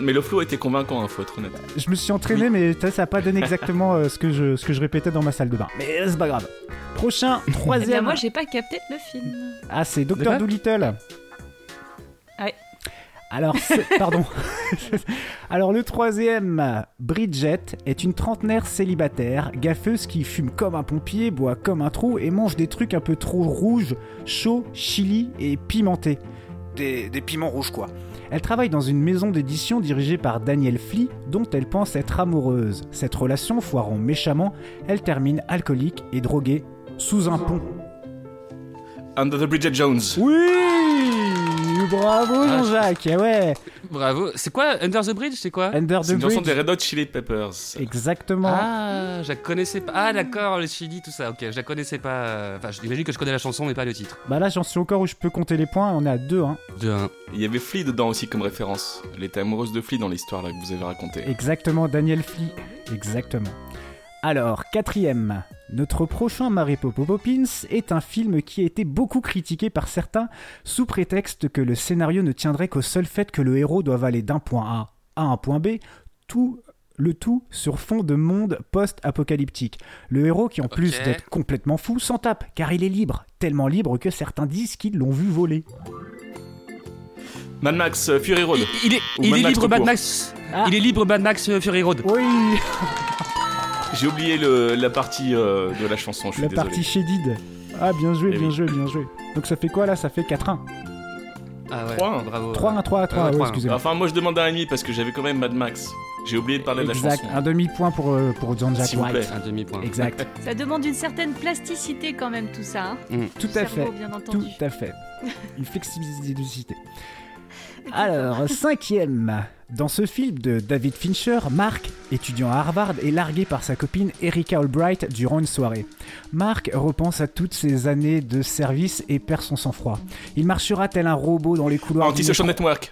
Mais le flow était convaincant, hein, faut être honnête. Je me suis entraîné, mais ça, ça a pas donné exactement euh, ce, que je, ce que je répétais dans ma salle de bain. Mais c'est pas grave. Prochain, [laughs] Eh bien, troisième. moi, j'ai pas capté le film. Ah, c'est quoi Doolittle. Alors, [laughs] pardon. [laughs] Alors, le troisième, Bridget, est une trentenaire célibataire, gaffeuse qui fume comme un pompier, boit comme un trou et mange des trucs un peu trop rouges, chauds, chili et pimentés. Des, des piments rouges, quoi. Elle travaille dans une maison d'édition dirigée par Daniel Flea, dont elle pense être amoureuse. Cette relation foirant méchamment, elle termine alcoolique et droguée sous un pont. Under the Bridget Jones. Oui Bravo Ah, Jean-Jacques, ah ouais Bravo. C'est quoi Under the Bridge C'est quoi Under C'est the une chanson Bridge. des Red Hot Chili Peppers. Exactement. Ah, je la connaissais pas. Ah d'accord, le chili, tout ça. Ok, je la connaissais pas. Enfin, j'imagine que je connais la chanson, mais pas le titre. Bah là, j'en suis encore où je peux compter les points. On est à 2, hein. De un. Il y avait Flea dedans aussi comme référence. Elle était amoureuse de Flea dans l'histoire là que vous avez racontée. Exactement, Daniel Flea. Exactement. Alors, quatrième. Notre prochain Mary Popo Poppins est un film qui a été beaucoup critiqué par certains sous prétexte que le scénario ne tiendrait qu'au seul fait que le héros doive aller d'un point A à un point B, tout le tout sur fond de monde post-apocalyptique. Le héros qui en plus d'être complètement fou s'en tape car il est libre, tellement libre que certains disent qu'ils l'ont vu voler. Mad Max euh, Fury Road. Il, il est, Ou il Mad est Max libre Mad. Max. Ah. Il est libre Mad Max euh, Fury Road. Oui, [laughs] J'ai oublié le- la partie euh, de la chanson, je suis la désolé. partie shaded. Ah bien joué, Eh bien oui. joué, bien joué. Donc ça fait quoi là? Ça fait 4-1. Ah ouais. 3-1. Bravo. 3-1, 3 3 Euh, ouais, 3-1. excusez-moi. Enfin, moi je demande un demi parce que j'avais quand même Mad Max. J'ai oublié de parler de la Exact, chanson. un demi-point pour, euh, pour John Jack S'il vous White. plaît. Un demi-point. Exact, [laughs] Ça demande une certaine plasticité quand même tout ça. hein. tout Du à cerveau, fait. bien Tout entendu. à fait. Une flexibilité. Alors, cinquième. Dans ce film de David Fincher, Mark, étudiant à Harvard, est largué par sa copine Erika Albright durant une soirée. Mark repense à toutes ses années de service et perd son sang-froid. Il marchera tel un robot dans les couloirs. Anti-social network.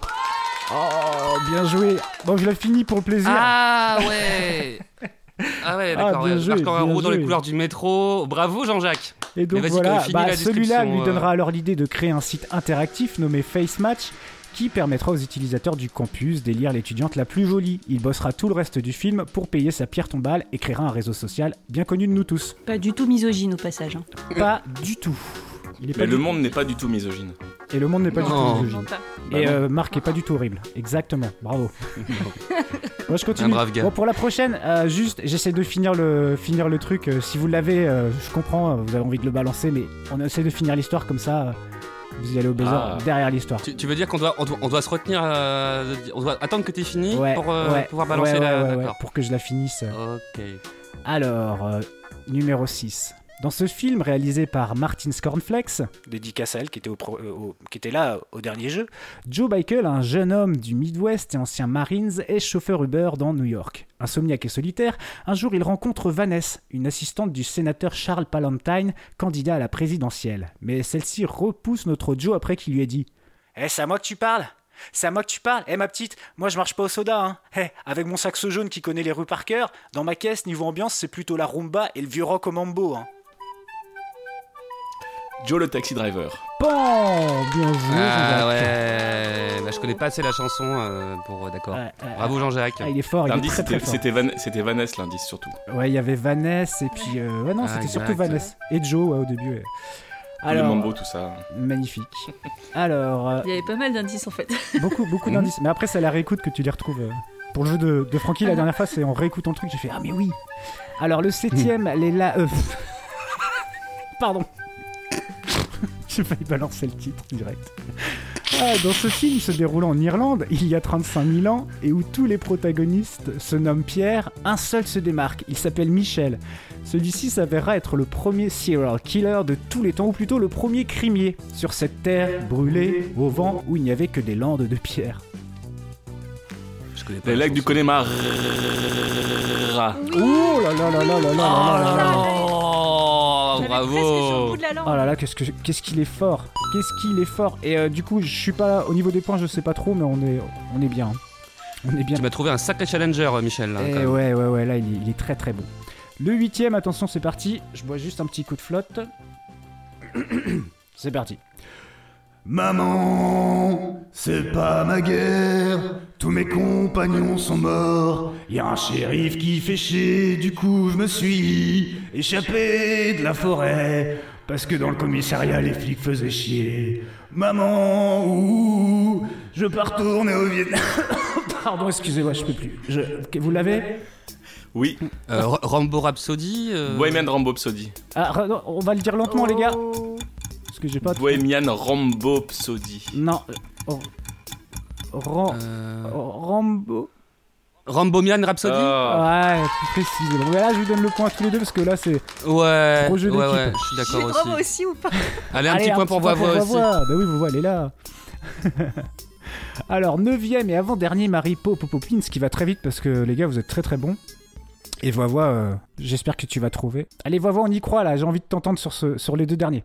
Oh, bien joué. Bon, je l'ai fini pour le plaisir. Ah ouais [laughs] Ah ouais, Ah, d'accord. bien ouais. joué, bien robot dans les joué. couloirs du métro. Bravo Jean-Jacques. Et donc voilà, finis bah, la celui-là lui euh. donnera alors l'idée de créer un site interactif nommé Face Match qui permettra aux utilisateurs du campus d'élire l'étudiante la plus jolie. Il bossera tout le reste du film pour payer sa pierre tombale et créera un réseau social bien connu de nous tous. Pas du tout misogyne au passage. hein. [laughs] Pas du tout. Il est pas Mais du- le monde n'est pas du tout misogyne. Et le monde n'est pas Non. du tout misogyne. Bah Et non. euh, Marc est pas du tout horrible. Exactement. Bravo. [laughs] Moi je continue. Un brave gars. Bon, pour la prochaine, euh, juste, j'essaie de finir le, finir le truc. Euh, si vous l'avez, euh, je comprends, euh, vous avez envie de le balancer, mais on essaie de finir l'histoire comme ça. Vous y allez au buzzer Ah. derrière l'histoire. Tu, tu veux dire qu'on doit, on doit, on doit se retenir, euh, on doit attendre que t'aies fini Ouais, pour euh, ouais, pouvoir balancer ouais, la. pour que je la finisse. Ok. Alors, euh, numéro 6. Dans ce film réalisé par Martin Scornflex, dédicace à elle qui était, au pro- euh, au- qui était là au dernier jeu, Joe Michael, un jeune homme du Midwest et ancien Marines, est chauffeur Uber dans New York. Insomniaque et solitaire, un jour il rencontre Vanessa, une assistante du sénateur Charles Palantine, candidat à la présidentielle. Mais celle-ci repousse notre Joe après qu'il lui ait dit Eh, c'est à moi que tu parles c'est à moi que tu parles Eh ma petite, moi je marche pas au soda, hein Eh, avec mon saxo jaune qui connaît les rues par cœur, dans ma caisse, niveau ambiance, c'est plutôt la rumba et le vieux rock au mambo, hein. Joe le taxi driver. Bon, bien joué, Ah ouais. Bah, je connais pas assez la chanson euh, pour. D'accord. Ouais, ouais, Bravo Jean-Jacques. Ah, il est fort, il est L'indice, très très c'était fort. c'était Van- c'était Vanessa, l'indice surtout. Ouais, il y avait Vanessa et puis... euh, Ouais, non, Ah, c'était surtout Vanessa. Et Joe, ouais, au début. ouais. le Alors, mambo, tout ça. magnifique. Alors, euh, Il y avait pas mal d'indices en fait. beaucoup, beaucoup Mhm. d'indices. Mais après, c'est à la réécoute que tu les retrouves. euh. Pour le jeu de, de Francky, la dernière fois, c'est en réécoutant le truc, j'ai fait Ah, mais oui Alors, le septième, les la. euh, [laughs] Pardon. J'ai failli balancer le titre direct. Ah, dans ce film se déroulant en Irlande, il y a 35 000 ans, et où tous les protagonistes se nomment Pierre, un seul se démarque. Il s'appelle Michel. Celui-ci s'avérera être le premier serial killer de tous les temps, ou plutôt le premier crimier, sur cette terre brûlée au vent où il n'y avait que des landes de pierre. Je connais pas Les la lacs du. Connemara. Oh là là là là là là là là là Oh, bravo. Oh là là, qu'est-ce que qu'est-ce qu'il est fort Qu'est-ce qu'il est fort Et euh, du coup, je suis pas au niveau des points, je sais pas trop, mais on est on est bien. On est bien. Tu m'as trouvé un sacré challenger, Michel. Là, Eh ouais ouais ouais, là il est, il est très très bon. Le huitième, attention, c'est parti. Je bois juste un petit coup de flotte. [clears throat] c'est parti. Maman, c'est pas ma guerre, tous mes compagnons sont morts. Y a un shérif qui fait chier, du coup je me suis échappé de la forêt. Parce que dans le commissariat les flics faisaient chier. Maman, ouh, je peux retourner au Vietnam. [coughs] Pardon, excusez-moi, je peux plus. Je... Vous l'avez? Oui, Euh, Ra- Rambo Rhapsody. euh, Bohemian Rhapsody. ah, On va le dire lentement, les gars. Oh. Parce que j'ai pas. Bohemian Rhapsody. Non. euh, Ram- euh, Rambo. Rambomian Rhapsody Ah. Ouais, plus précis. Là, je vous donne le point à tous les deux parce que là, c'est. Ouais, Gros jeu ouais, ouais, je suis d'accord aussi. aussi ou pas Allez, un Allez, petit point pour Voix aussi. Bah oui, Voix, elle est là. [laughs] Alors, neuvième et avant-dernier, Marie Popopopins, qui va très vite parce que les gars, vous êtes très très bons. Et Voix, euh, j'espère que tu vas trouver. Allez, Voix, on y croit là, j'ai envie de t'entendre sur, ce, sur les deux derniers.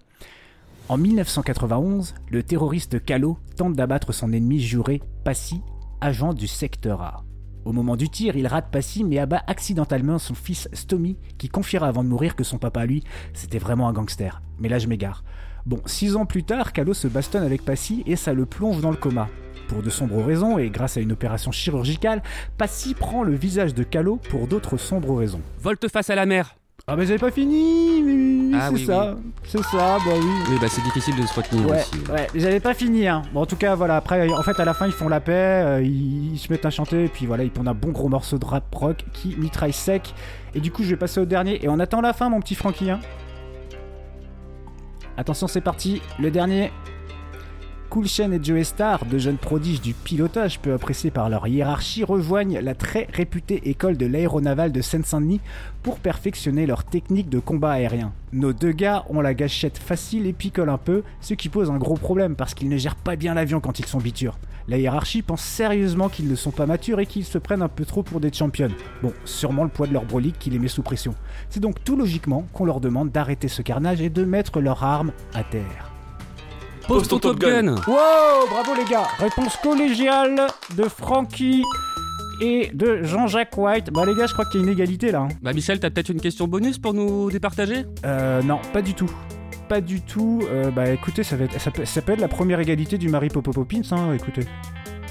En 1991, le terroriste Calo tente d'abattre son ennemi juré, Passy, agent du secteur A. Au moment du tir, il rate Passy mais abat accidentellement son fils Stomy, qui confiera avant de mourir que son papa, lui, c'était vraiment un gangster. Mais là, je m'égare. Bon, six ans plus tard, Calo se bastonne avec Passy et ça le plonge dans le coma. Pour de sombres raisons et grâce à une opération chirurgicale, Passy prend le visage de Calo pour d'autres sombres raisons. Volte-face à la mer. Ah mais j'avais pas fini, mais oui, Ah c'est oui, ça, c'est ça, bah oui. Oui, bah c'est difficile de se retenir Ouais, aussi. ouais, j'avais pas fini. Hein. Bon, en tout cas, voilà. Après, en fait, à la fin, ils font la paix, euh, ils, ils se mettent à chanter, et puis voilà, ils pondent un bon gros morceau de rap rock qui mitraille sec. Et du coup, je vais passer au dernier. Et on attend la fin, mon petit Francky. Hein. Attention, c'est parti. Le dernier. Cool Chain et Joe Star, deux jeunes prodiges du pilotage peu appréciés par leur hiérarchie, rejoignent la très réputée école de l'aéronaval de Seine-Saint-Denis pour perfectionner leur technique de combat aérien. Nos deux gars ont la gâchette facile et picolent un peu, ce qui pose un gros problème parce qu'ils ne gèrent pas bien l'avion quand ils sont bitures. La hiérarchie pense sérieusement qu'ils ne sont pas matures et qu'ils se prennent un peu trop pour des champions. Bon, sûrement le poids de leur brolique qui les met sous pression. C'est donc tout logiquement qu'on leur demande d'arrêter ce carnage et de mettre leurs armes à terre. Pose ton Top Gun Wow, bravo les gars Réponse collégiale de Frankie et de Jean-Jacques White. Bah les gars, je crois qu'il y a une égalité là. hein. Bah Michel, t'as peut-être une question bonus pour nous départager? Euh, non, pas du tout. Pas du tout. Euh, bah écoutez, ça, va être, ça, peut, ça peut être la première égalité du Marie Popopopins, hein, écoutez.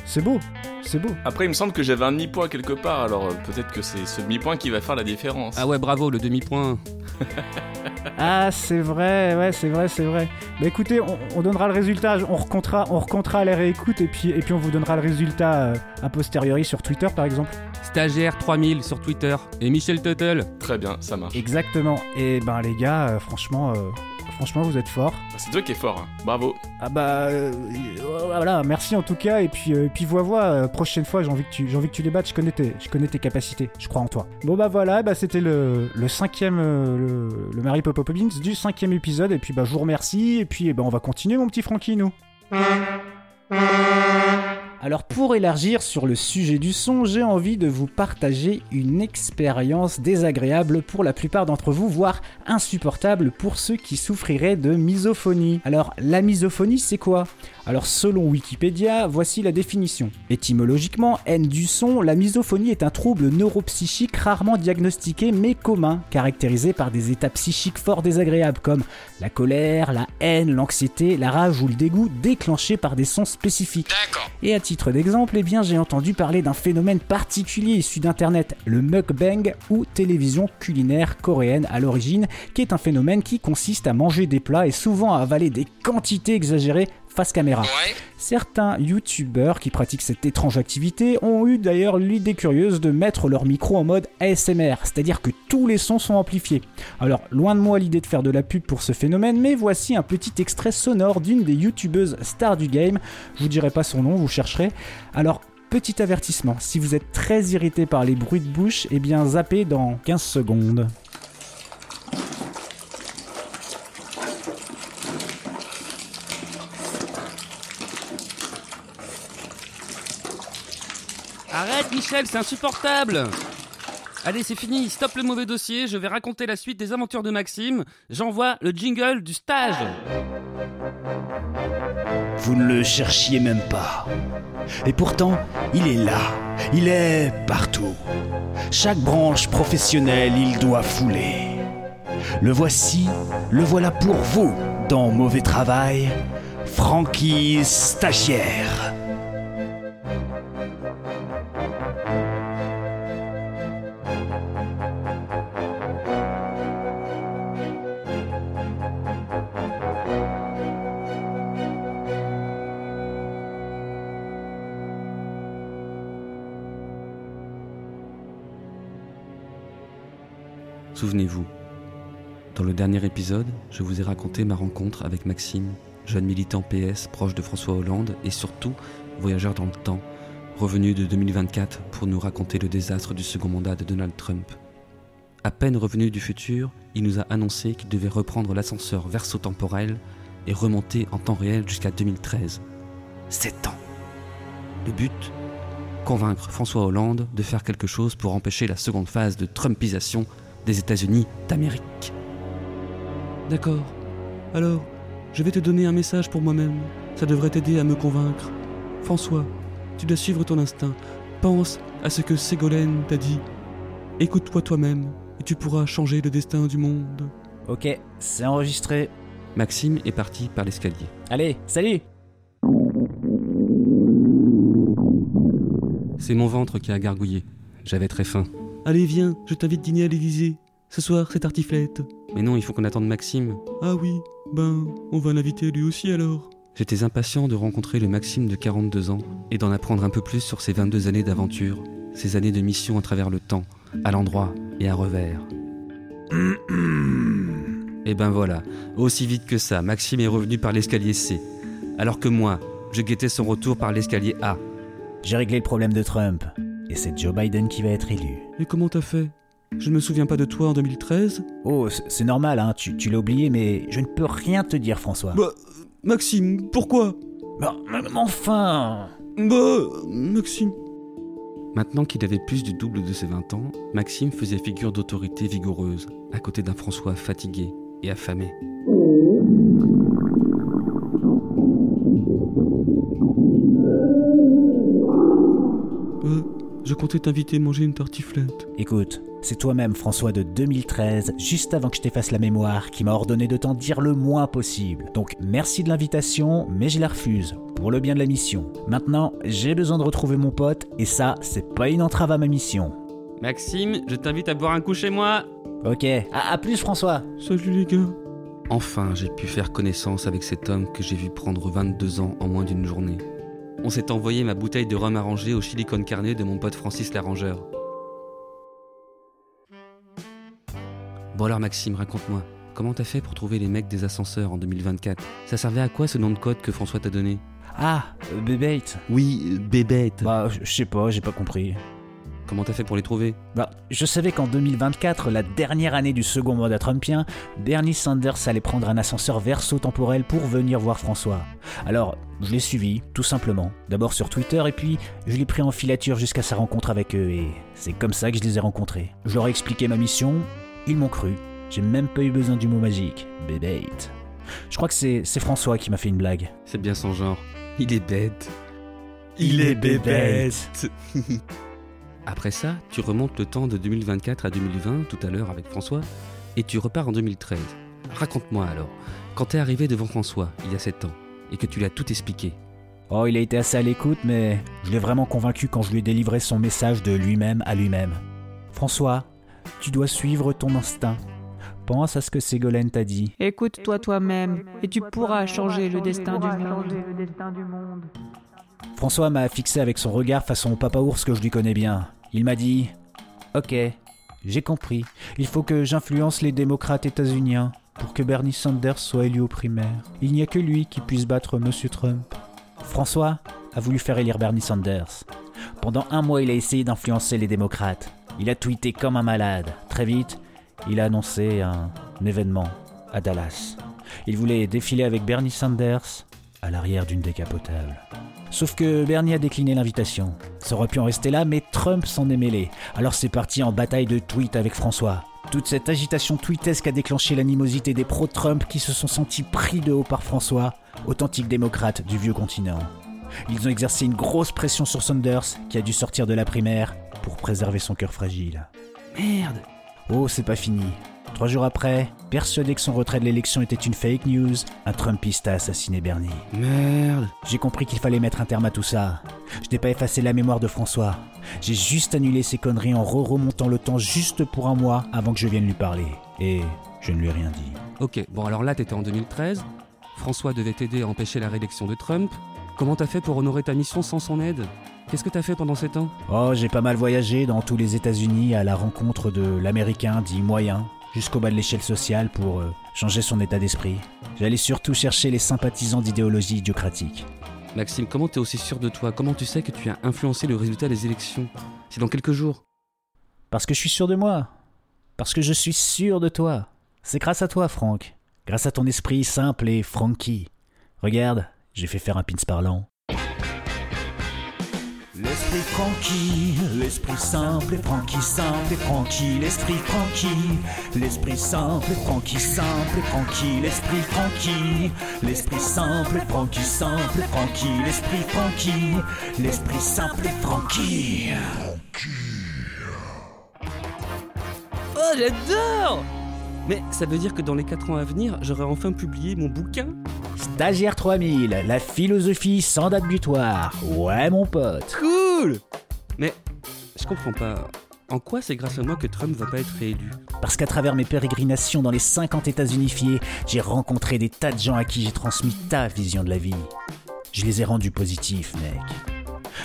C'est beau, c'est beau. Après, il me semble que j'avais un demi-point quelque part, alors euh, peut-être que c'est ce demi-point qui va faire la différence. Ah ouais, bravo, le demi-point. [laughs] Ah, c'est vrai, ouais, c'est vrai, c'est vrai. Bah écoutez, on, on donnera le résultat, on recomptera, on recomptera les réécoutes et puis, et puis on vous donnera le résultat euh, a posteriori sur Twitter par exemple. Stagiaire 3000 sur Twitter. Et Michel Tuttle? Très bien, ça marche. Exactement. Et ben les gars, euh, franchement, euh, franchement vous êtes forts. Bah, c'est toi qui es fort, hein. bravo. Ah bah euh, voilà, merci en tout cas et puis euh, et puis vois vois euh, prochaine fois j'ai envie que tu j'ai envie que tu les battes, je connais tes je connais tes capacités, je crois en toi. Bon bah voilà, bah c'était le, le cinquième le, le Mary Poppins du cinquième épisode et puis bah je vous remercie et puis eh ben, on va continuer mon petit Francky nous. Alors pour élargir sur le sujet du son, j'ai envie de vous partager une expérience désagréable pour la plupart d'entre vous, voire insupportable pour ceux qui souffriraient de misophonie. Alors la misophonie c'est quoi? Alors selon Wikipédia, voici la définition. Étymologiquement, haine du son, la misophonie est un trouble neuropsychique rarement diagnostiqué mais commun, caractérisé par des états psychiques fort désagréables comme la colère, la haine, l'anxiété, la rage ou le dégoût déclenchés par des sons spécifiques. Et à titre d'exemple, eh bien j'ai entendu parler d'un phénomène particulier issu d'internet, le mukbang ou télévision culinaire coréenne à l'origine, qui est un phénomène qui consiste à manger des plats et souvent à avaler des quantités exagérées face caméra. Certains youtubeurs qui pratiquent cette étrange activité ont eu d'ailleurs l'idée curieuse de mettre leur micro en mode ASMR, c'est-à-dire que tous les sons sont amplifiés. Alors, loin de moi l'idée de faire de la pub pour ce phénomène, mais voici un petit extrait sonore d'une des youtubeuses stars du game. Je vous dirai pas son nom, vous chercherez. Alors, petit avertissement, si vous êtes très irrité par les bruits de bouche, eh bien zappez dans 15 secondes. Arrête Michel, c'est insupportable Allez, c'est fini, stop le mauvais dossier, je vais raconter la suite des aventures de Maxime. J'envoie le jingle du stage. Vous ne le cherchiez même pas. Et pourtant, il est là. Il est partout. Chaque branche professionnelle, il doit fouler. Le voici, le voilà pour vous dans Mauvais Travail, Frankie Stagiaire. Souvenez-vous, dans le dernier épisode, je vous ai raconté ma rencontre avec Maxime, jeune militant PS proche de François Hollande et surtout voyageur dans le temps, revenu de 2024 pour nous raconter le désastre du second mandat de Donald Trump. À peine revenu du futur, il nous a annoncé qu'il devait reprendre l'ascenseur verso-temporel et remonter en temps réel jusqu'à 2013. Sept ans. Le but? Convaincre François Hollande de faire quelque chose pour empêcher la seconde phase de Trumpisation des États-Unis d'Amérique. D'accord. Alors, je vais te donner un message pour moi-même. Ça devrait t'aider à me convaincre. François, tu dois suivre ton instinct. Pense à ce que Ségolène t'a dit. Écoute-toi toi-même et tu pourras changer le destin du monde. Ok, c'est enregistré. Maxime est parti par l'escalier. Allez, salut C'est mon ventre qui a gargouillé. J'avais très faim. Allez, viens, je t'invite dîner à l'Élysée. Ce soir, c'est tartiflette. Mais non, il faut qu'on attende Maxime. Ah oui, ben, on va l'inviter lui aussi alors. J'étais impatient de rencontrer le Maxime de 42 ans et d'en apprendre un peu plus sur ses 22 années d'aventure, ses années de mission à travers le temps, à l'endroit et à revers. [coughs] et ben voilà, aussi vite que ça, Maxime est revenu par l'escalier C. alors que moi, je guettais son retour par l'escalier A. J'ai réglé le problème de Trump. Et c'est Joe Biden qui va être élu. Et comment t'as fait? Je ne me souviens pas de toi en 2013 Oh, c'est normal, hein, tu, tu l'as oublié, mais je ne peux rien te dire, François. Bah, Maxime, pourquoi? Bah, mais enfin Bah, Maxime. Maintenant qu'il avait plus du double de ses 20 ans, Maxime faisait figure d'autorité vigoureuse, à côté d'un François fatigué et affamé. Euh, je comptais t'inviter à manger une tartiflette. Écoute, c'est toi-même, François de 2013, juste avant que je t'efface la mémoire, qui m'a ordonné de t'en dire le moins possible. Donc merci de l'invitation, mais je la refuse, pour le bien de la mission. Maintenant, j'ai besoin de retrouver mon pote, et ça, c'est pas une entrave à ma mission. Maxime, je t'invite à boire un coup chez moi. Ok, à, à plus François Salut les gars. Enfin, j'ai pu faire connaissance avec cet homme que j'ai vu prendre 22 ans en moins d'une journée. On s'est envoyé ma bouteille de rhum arrangé au chili con carne de mon pote Francis l'arrangeur. Bon alors Maxime, raconte-moi, comment t'as fait pour trouver les mecs des ascenseurs en 2024 Ça servait à quoi ce nom de code que François t'a donné? Ah, euh, Bébête Oui, bébête. Bah, je sais pas, j'ai pas compris. Comment t'as fait pour les trouver? Bah, je savais qu'en 2024, la dernière année du second mandat trumpien, Bernie Sanders allait prendre un ascenseur verso-temporel pour venir voir François. Alors, je l'ai suivi, tout simplement. D'abord sur Twitter, et puis je l'ai pris en filature jusqu'à sa rencontre avec eux, et c'est comme ça que je les ai rencontrés. Je leur ai expliqué ma mission, ils m'ont cru. J'ai même pas eu besoin du mot magique, bébête. Je crois que c'est c'est François qui m'a fait une blague. C'est bien son genre. Il est bête. Il est bébête. [laughs] Après ça, tu remontes le temps de 2024 à 2020, tout à l'heure avec François, et tu repars en 2013. Raconte-moi alors, quand t'es arrivé devant François, il y a 7 ans, et que tu l'as tout expliqué. Oh, il a été assez à l'écoute, mais je l'ai vraiment convaincu quand je lui ai délivré son message de lui-même à lui-même. François, tu dois suivre ton instinct. Pense à ce que Ségolène t'a dit. Écoute-toi toi-même et tu pourras changer le destin du monde. François m'a fixé avec son regard façon papa ours que je lui connais bien. Il m'a dit Ok, j'ai compris. Il faut que j'influence les démocrates états-uniens pour que Bernie Sanders soit élu aux primaires. Il n'y a que lui qui puisse battre Monsieur Trump. François a voulu faire élire Bernie Sanders. Pendant un mois, il a essayé d'influencer les démocrates. Il a tweeté comme un malade. Très vite, il a annoncé un événement à Dallas. Il voulait défiler avec Bernie Sanders à l'arrière d'une décapotable. Sauf que Bernie a décliné l'invitation. Ça aurait pu en rester là, mais Trump s'en est mêlé. Alors c'est parti en bataille de tweets avec François. Toute cette agitation tweetesque a déclenché l'animosité des pro-Trump qui se sont sentis pris de haut par François, authentique démocrate du vieux continent. Ils ont exercé une grosse pression sur Sanders, qui a dû sortir de la primaire pour préserver son cœur fragile. Merde Oh, c'est pas fini. Trois jours après, persuadé que son retrait de l'élection était une fake news, un Trumpiste a assassiné Bernie. Merde J'ai compris qu'il fallait mettre un terme à tout ça. Je n'ai pas effacé la mémoire de François. J'ai juste annulé ses conneries en re-remontant le temps juste pour un mois avant que je vienne lui parler. Et je ne lui ai rien dit. Ok, bon alors là t'étais en 2013, François devait t'aider à empêcher la réélection de Trump. Comment t'as fait pour honorer ta mission sans son aide? Qu'est-ce que t'as fait pendant ces temps Oh, j'ai pas mal voyagé dans tous les États-Unis à la rencontre de l'Américain dit moyen, jusqu'au bas de l'échelle sociale pour euh, changer son état d'esprit. J'allais surtout chercher les sympathisants d'idéologie idiocratique. Maxime, comment t'es aussi sûr de toi? Comment tu sais que tu as influencé le résultat des élections? C'est dans quelques jours. Parce que je suis sûr de moi. Parce que je suis sûr de toi. C'est grâce à toi, Franck. Grâce à ton esprit simple et franky. Regarde, j'ai fait faire un pins parlant. L'esprit franky, l'esprit simple et franky, simple et franky, l'esprit franky, l'esprit simple et franky, simple et franky, l'esprit franky, l'esprit simple et franky, simple et franky, l'esprit franky, l'esprit simple et franky. Oh, j'adore Mais ça veut dire que dans les 4 ans à venir, j'aurai enfin publié mon bouquin Stagiaire 3000, la philosophie sans date butoir. Ouais, mon pote. Cool Mais je comprends pas. En quoi c'est grâce à moi que Trump va pas être réélu? Parce qu'à travers mes pérégrinations dans les 50 États unifiés, j'ai rencontré des tas de gens à qui j'ai transmis ta vision de la vie. Je les ai rendus positifs, mec.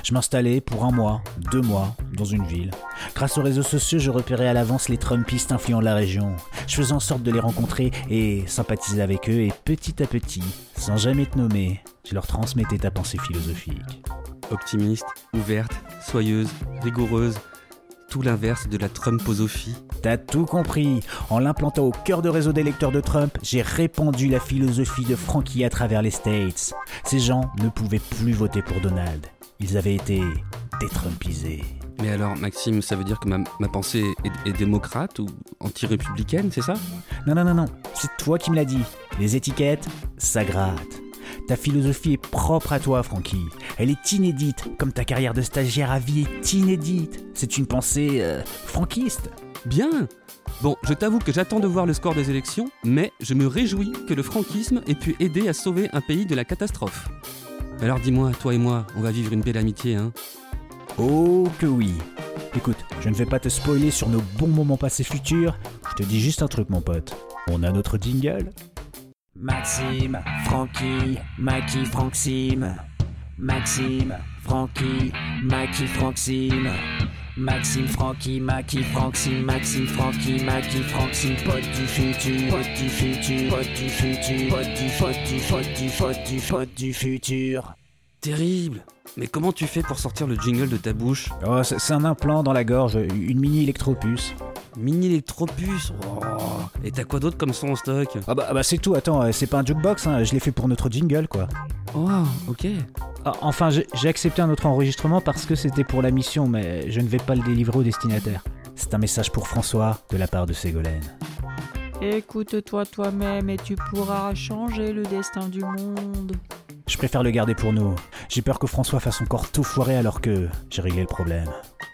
Je m'installais pour un mois, deux mois, dans une ville. Grâce aux réseaux sociaux, je repérais à l'avance les Trumpistes influents de la région. Je faisais en sorte de les rencontrer et sympathiser avec eux, et petit à petit, sans jamais te nommer, je leur transmettais ta pensée philosophique. Optimiste, ouverte, soyeuse, rigoureuse, tout l'inverse de la Trumposophie. T'as tout compris. En l'implantant au cœur de réseau d'électeurs de Trump, j'ai répandu la philosophie de Frankie à travers les States. Ces gens ne pouvaient plus voter pour Donald. Ils avaient été détrumpisés. Mais alors, Maxime, ça veut dire que ma, ma pensée est, est démocrate ou anti-républicaine, c'est ça? Non, non, non, non. C'est toi qui me l'as dit. Les étiquettes, ça gratte. Ta philosophie est propre à toi, Frankie. Elle est inédite, comme ta carrière de stagiaire à vie est inédite. C'est une pensée euh, franquiste. Bien Bon, je t'avoue que j'attends de voir le score des élections, mais je me réjouis que le franquisme ait pu aider à sauver un pays de la catastrophe. Alors dis-moi, toi et moi, on va vivre une belle amitié, hein? Oh que oui. Écoute, je ne vais pas te spoiler sur nos bons moments passés futurs. Je te dis juste un truc, mon pote. On a notre jingle. Maxime, Francky, Maki, Franxime. Maxime, Francky, Maki, Franxime. Maxime, Francky, Maki, Franxime. Maxime, Francky, Maki, Franxime. Pote du futur, pote du futur, pote du futur, pote du pote du pote du pote du pote du futur. Terrible Mais comment tu fais pour sortir le jingle de ta bouche? Oh, c'est un implant dans la gorge, une mini électropuce. Mini électropuce oh. Et t'as quoi d'autre comme son en stock? Ah bah, ah bah c'est tout, attends, euh, c'est pas un jukebox, hein, je l'ai fait pour notre jingle quoi. Oh, ok. Ah, Enfin, j'ai accepté un autre enregistrement parce que c'était pour la mission, mais je ne vais pas le délivrer au destinataire. C'est un message pour François de la part de Ségolène. Écoute-toi toi-même et tu pourras changer le destin du monde. Je préfère le garder pour nous. J'ai peur que François fasse encore tout foirer alors que j'ai réglé le problème.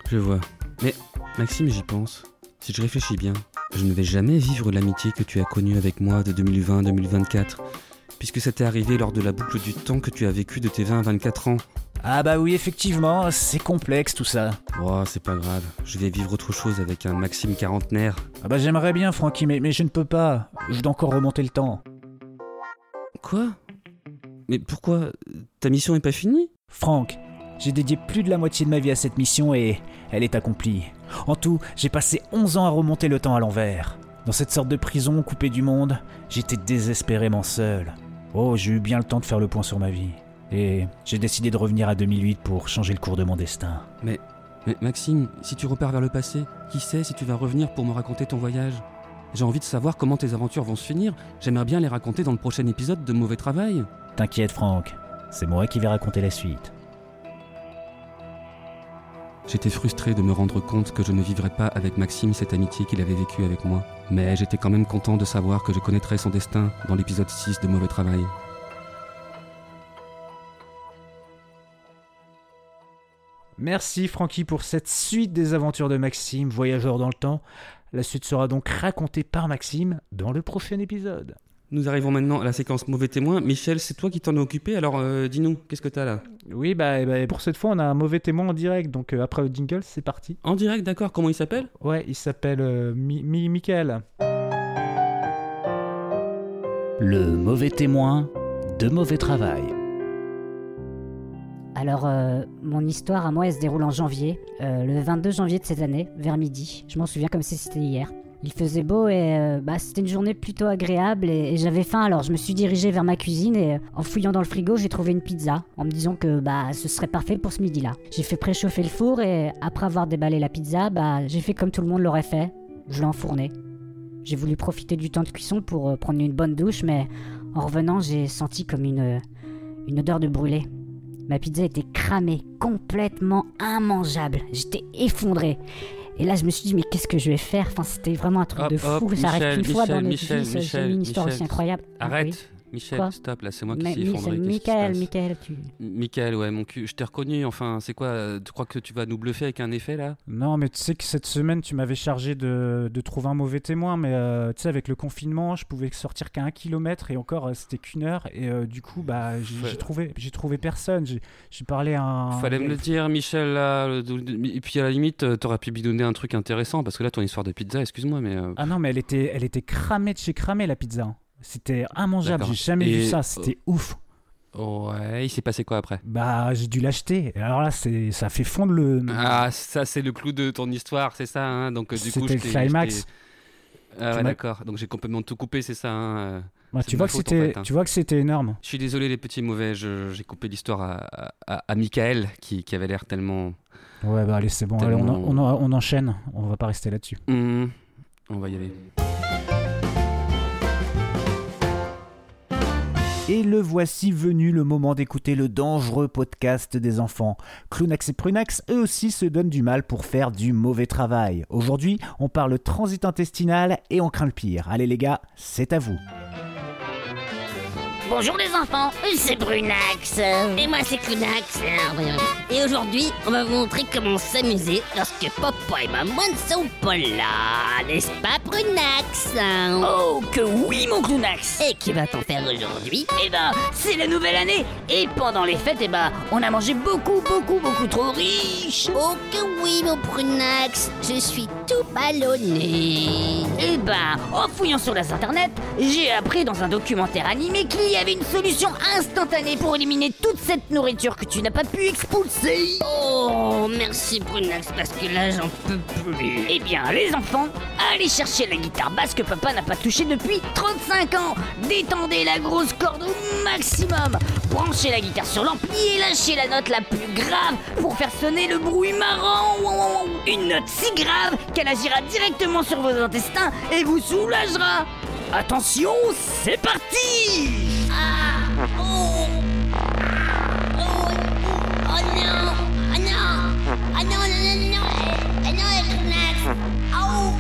Je vois. Mais, Maxime, j'y pense. Si je réfléchis bien, je ne vais jamais vivre l'amitié que tu as connue avec moi de 2020-2024, puisque c'était arrivé lors de la boucle du temps que tu as vécu de tes 20 à 24 ans. Ah bah oui, effectivement, c'est complexe tout ça. Oh, c'est pas grave, je vais vivre autre chose avec un Maxime quarantenaire. Ah bah j'aimerais bien, Francky, mais, mais je ne peux pas. Je dois encore remonter le temps. Quoi? Mais pourquoi Ta mission est pas finie? Franck, j'ai dédié plus de la moitié de ma vie à cette mission et elle est accomplie. En tout, j'ai passé 11 ans à remonter le temps à l'envers. Dans cette sorte de prison coupée du monde, j'étais désespérément seul. Oh, j'ai eu bien le temps de faire le point sur ma vie. Et j'ai décidé de revenir à 2008 pour changer le cours de mon destin. Mais, mais Maxime, si tu repars vers le passé, qui sait si tu vas revenir pour me raconter ton voyage? J'ai envie de savoir comment tes aventures vont se finir. J'aimerais bien les raconter dans le prochain épisode de Mauvais Travail. T'inquiète, Franck, c'est moi qui vais raconter la suite. J'étais frustré de me rendre compte que je ne vivrais pas avec Maxime cette amitié qu'il avait vécue avec moi. Mais j'étais quand même content de savoir que je connaîtrais son destin dans l'épisode 6 de Mauvais Travail. Merci Francky pour cette suite des aventures de Maxime, voyageur dans le temps. La suite sera donc racontée par Maxime dans le prochain épisode. Nous arrivons maintenant à la séquence Mauvais Témoin. Michel, c'est toi qui t'en es occupé, alors euh, dis-nous, qu'est-ce que t'as là? Oui, bah, eh bah, pour cette fois, on a un mauvais témoin en direct, donc euh, après le jingle, c'est parti. En direct, d'accord, comment il s'appelle? Ouais, il s'appelle euh, Mi- Mi- Michael. Le mauvais témoin de mauvais travail. Alors, euh, mon histoire à moi, elle se déroule en janvier, euh, le 22 janvier de cette année, vers midi. Je m'en souviens comme si c'était hier. Il faisait beau et euh, bah, c'était une journée plutôt agréable et, j'avais faim alors je me suis dirigé vers ma cuisine et euh, en fouillant dans le frigo j'ai trouvé une pizza en me disant que bah ce serait parfait pour ce midi là. J'ai fait préchauffer le four et après avoir déballé la pizza bah j'ai fait comme tout le monde l'aurait fait, je l'ai enfournée. J'ai voulu profiter du temps de cuisson pour euh, prendre une bonne douche mais en revenant j'ai senti comme une, une odeur de brûlé. Ma pizza était cramée, complètement immangeable. J'étais effondré. Et là, je me suis dit, mais qu'est-ce que je vais faire? Enfin, c'était vraiment un truc Hop, de fou. hop, ça Michel, qu'une fois dans notre vie. J'ai une histoire aussi incroyable. Ah Arrête. Michel, Quoi stop, là, c'est moi qui suis effondré. c'est qu'est-ce qui se Michael, Michael, tu... Michael, ouais, mon cul, je t'ai reconnu, enfin, c'est quoi euh, Tu crois que tu vas nous bluffer avec un effet là? Non, mais tu sais que cette semaine, tu m'avais chargé de, de trouver un mauvais témoin, mais euh, tu sais, avec le confinement, je pouvais sortir qu'à un kilomètre et encore, euh, c'était qu'une heure. Et euh, du coup, bah, j'ai Ouais. j'ai trouvé, j'ai trouvé personne. J'ai j'ai parlé à un. Fallait me le dire, Michel, là. le- le- Et puis à la limite, t'aurais pu bidonner un truc intéressant, parce que là, ton histoire de pizza, excuse-moi, mais. euh, Ah non, mais elle était, elle était cramée de chez cramée, la pizza. C'était immangeable, j'ai jamais Et, vu ça, euh, c'était ouf. Ouais, il s'est passé quoi après? Bah, j'ai dû l'acheter. Et Alors là, c'est, ça fait fondre le. Ah, ça c'est le clou de ton histoire, c'est ça hein? Donc euh, du coup, C'était le climax. Ah ouais, d'accord. Donc j'ai complètement tout coupé, c'est ça hein, euh, c'est tu, vois faute, en fait, hein. tu vois que c'était énorme. Je suis désolé les petits mauvais, j'ai coupé l'histoire à, à, à Michael qui, qui avait l'air tellement... Ouais, bah allez, c'est bon. Allez, on, en- on, en- on enchaîne. On va pas rester là-dessus. Hmm, on va y aller. Et le voici venu le moment d'écouter le dangereux podcast des enfants. Clownax et Prunax, eux aussi, se donnent du mal pour faire du mauvais travail. Aujourd'hui, on parle transit intestinal et on craint le pire. Allez les gars, c'est à vous. Bonjour les enfants, c'est Brunax. Et moi c'est Clunax. Et aujourd'hui, on va vous montrer comment s'amuser lorsque papa et maman ne sont pas là. N'est-ce pas Brunax? Oh que oui mon Clunax Et que va-t-on faire aujourd'hui? Eh ben, c'est la nouvelle année Et pendant les fêtes, eh ben, on a mangé beaucoup, beaucoup, beaucoup trop riche Oh que oui mon Brunax Je suis tout ballonné Eh ben, en fouillant sur les internets, j'ai appris dans un documentaire animé qu'il y avait une solution instantanée pour éliminer toute cette nourriture que tu n'as pas pu expulser. Oh, merci Brunax, parce que là j'en peux plus. Eh bien, les enfants, allez chercher la guitare basse que papa n'a pas touchée depuis 35 ans. Détendez la grosse corde au maximum. Branchez la guitare sur l'ampli et lâchez la note la plus grave pour faire sonner le bruit marrant. Une note si grave qu'elle agira directement sur vos intestins et vous soulagera. Attention, c'est parti Ah Oh Oh Oh non Ah non Ah non, non, non, Ah Oh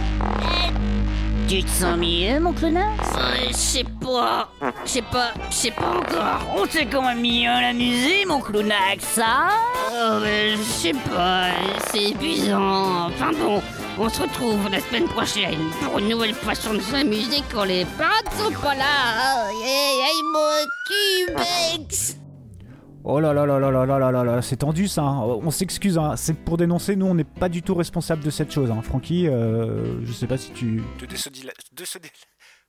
Tu te sens mieux, mon Clunax Je sais pas. Je sais pas. Je sais pas encore. On s'est quand même bien amusé, mon Clunax, hein Oh, mais je sais pas. C'est épuisant. Enfin bon. On se retrouve la semaine prochaine pour une nouvelle façon de s'amuser quand les ne sont pas là. Yeah, yeah, mon cubex. Oh là là là là là là là là là, c'est tendu ça. hein. On s'excuse, hein. c'est pour dénoncer. Nous, on n'est pas du tout responsable de cette chose. Hein. Francky, euh, je sais pas si tu. De, ce deal- de ce deal-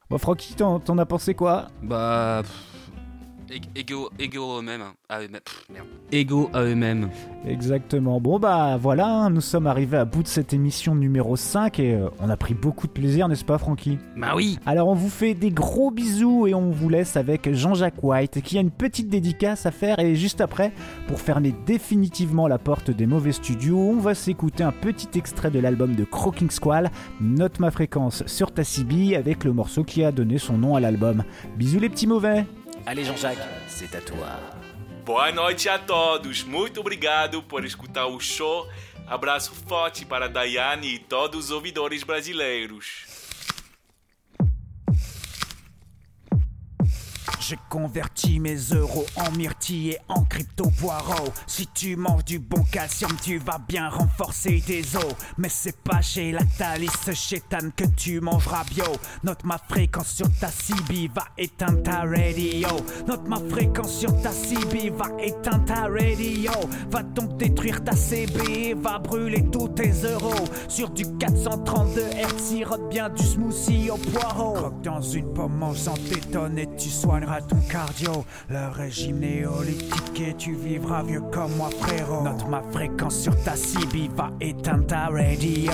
Bon, Francky, t'en t'en as pensé quoi? Bah... pff, ég- Égo, égo à eux-mêmes. hein. À eux-mêmes. Égo à eux-mêmes. Exactement. Bon bah voilà, hein, nous sommes arrivés à bout de cette émission numéro 5 et euh, on a pris beaucoup de plaisir, n'est-ce pas Francky? Bah oui Alors on vous fait des gros bisous et on vous laisse avec Jean-Jacques White qui a une petite dédicace à faire et juste après, pour fermer définitivement la porte des mauvais studios, on va s'écouter un petit extrait de l'album de Croaking Squall, Note ma fréquence sur ta CB avec le morceau qui a donné son nom à l'album. Bisous les petits mauvais Allez Jean-Jacques, c'est à toi. Boa noite a todos. Muito obrigado por escutar o show. Abraço forte para Daiane e todos os ouvidores brasileiros. J'ai converti mes euros en myrtilles et en crypto poireaux. Si tu manges du bon calcium, tu vas bien renforcer tes os. Mais c'est pas chez Lactalis, chétan que tu mangeras bio. Note ma fréquence sur ta CB, va éteindre ta radio. Note ma fréquence sur ta CB, va éteindre ta radio. Va donc détruire ta CB, va brûler tous tes euros. Sur du 432 Hz, sirote bien du smoothie au poireau. Croque dans une pomme, mange sans t'étonner, tu soigneras cardio. Le régime néolithique et tu vivras vieux comme moi, frérot. Note ma fréquence sur ta CB, va éteindre ta radio.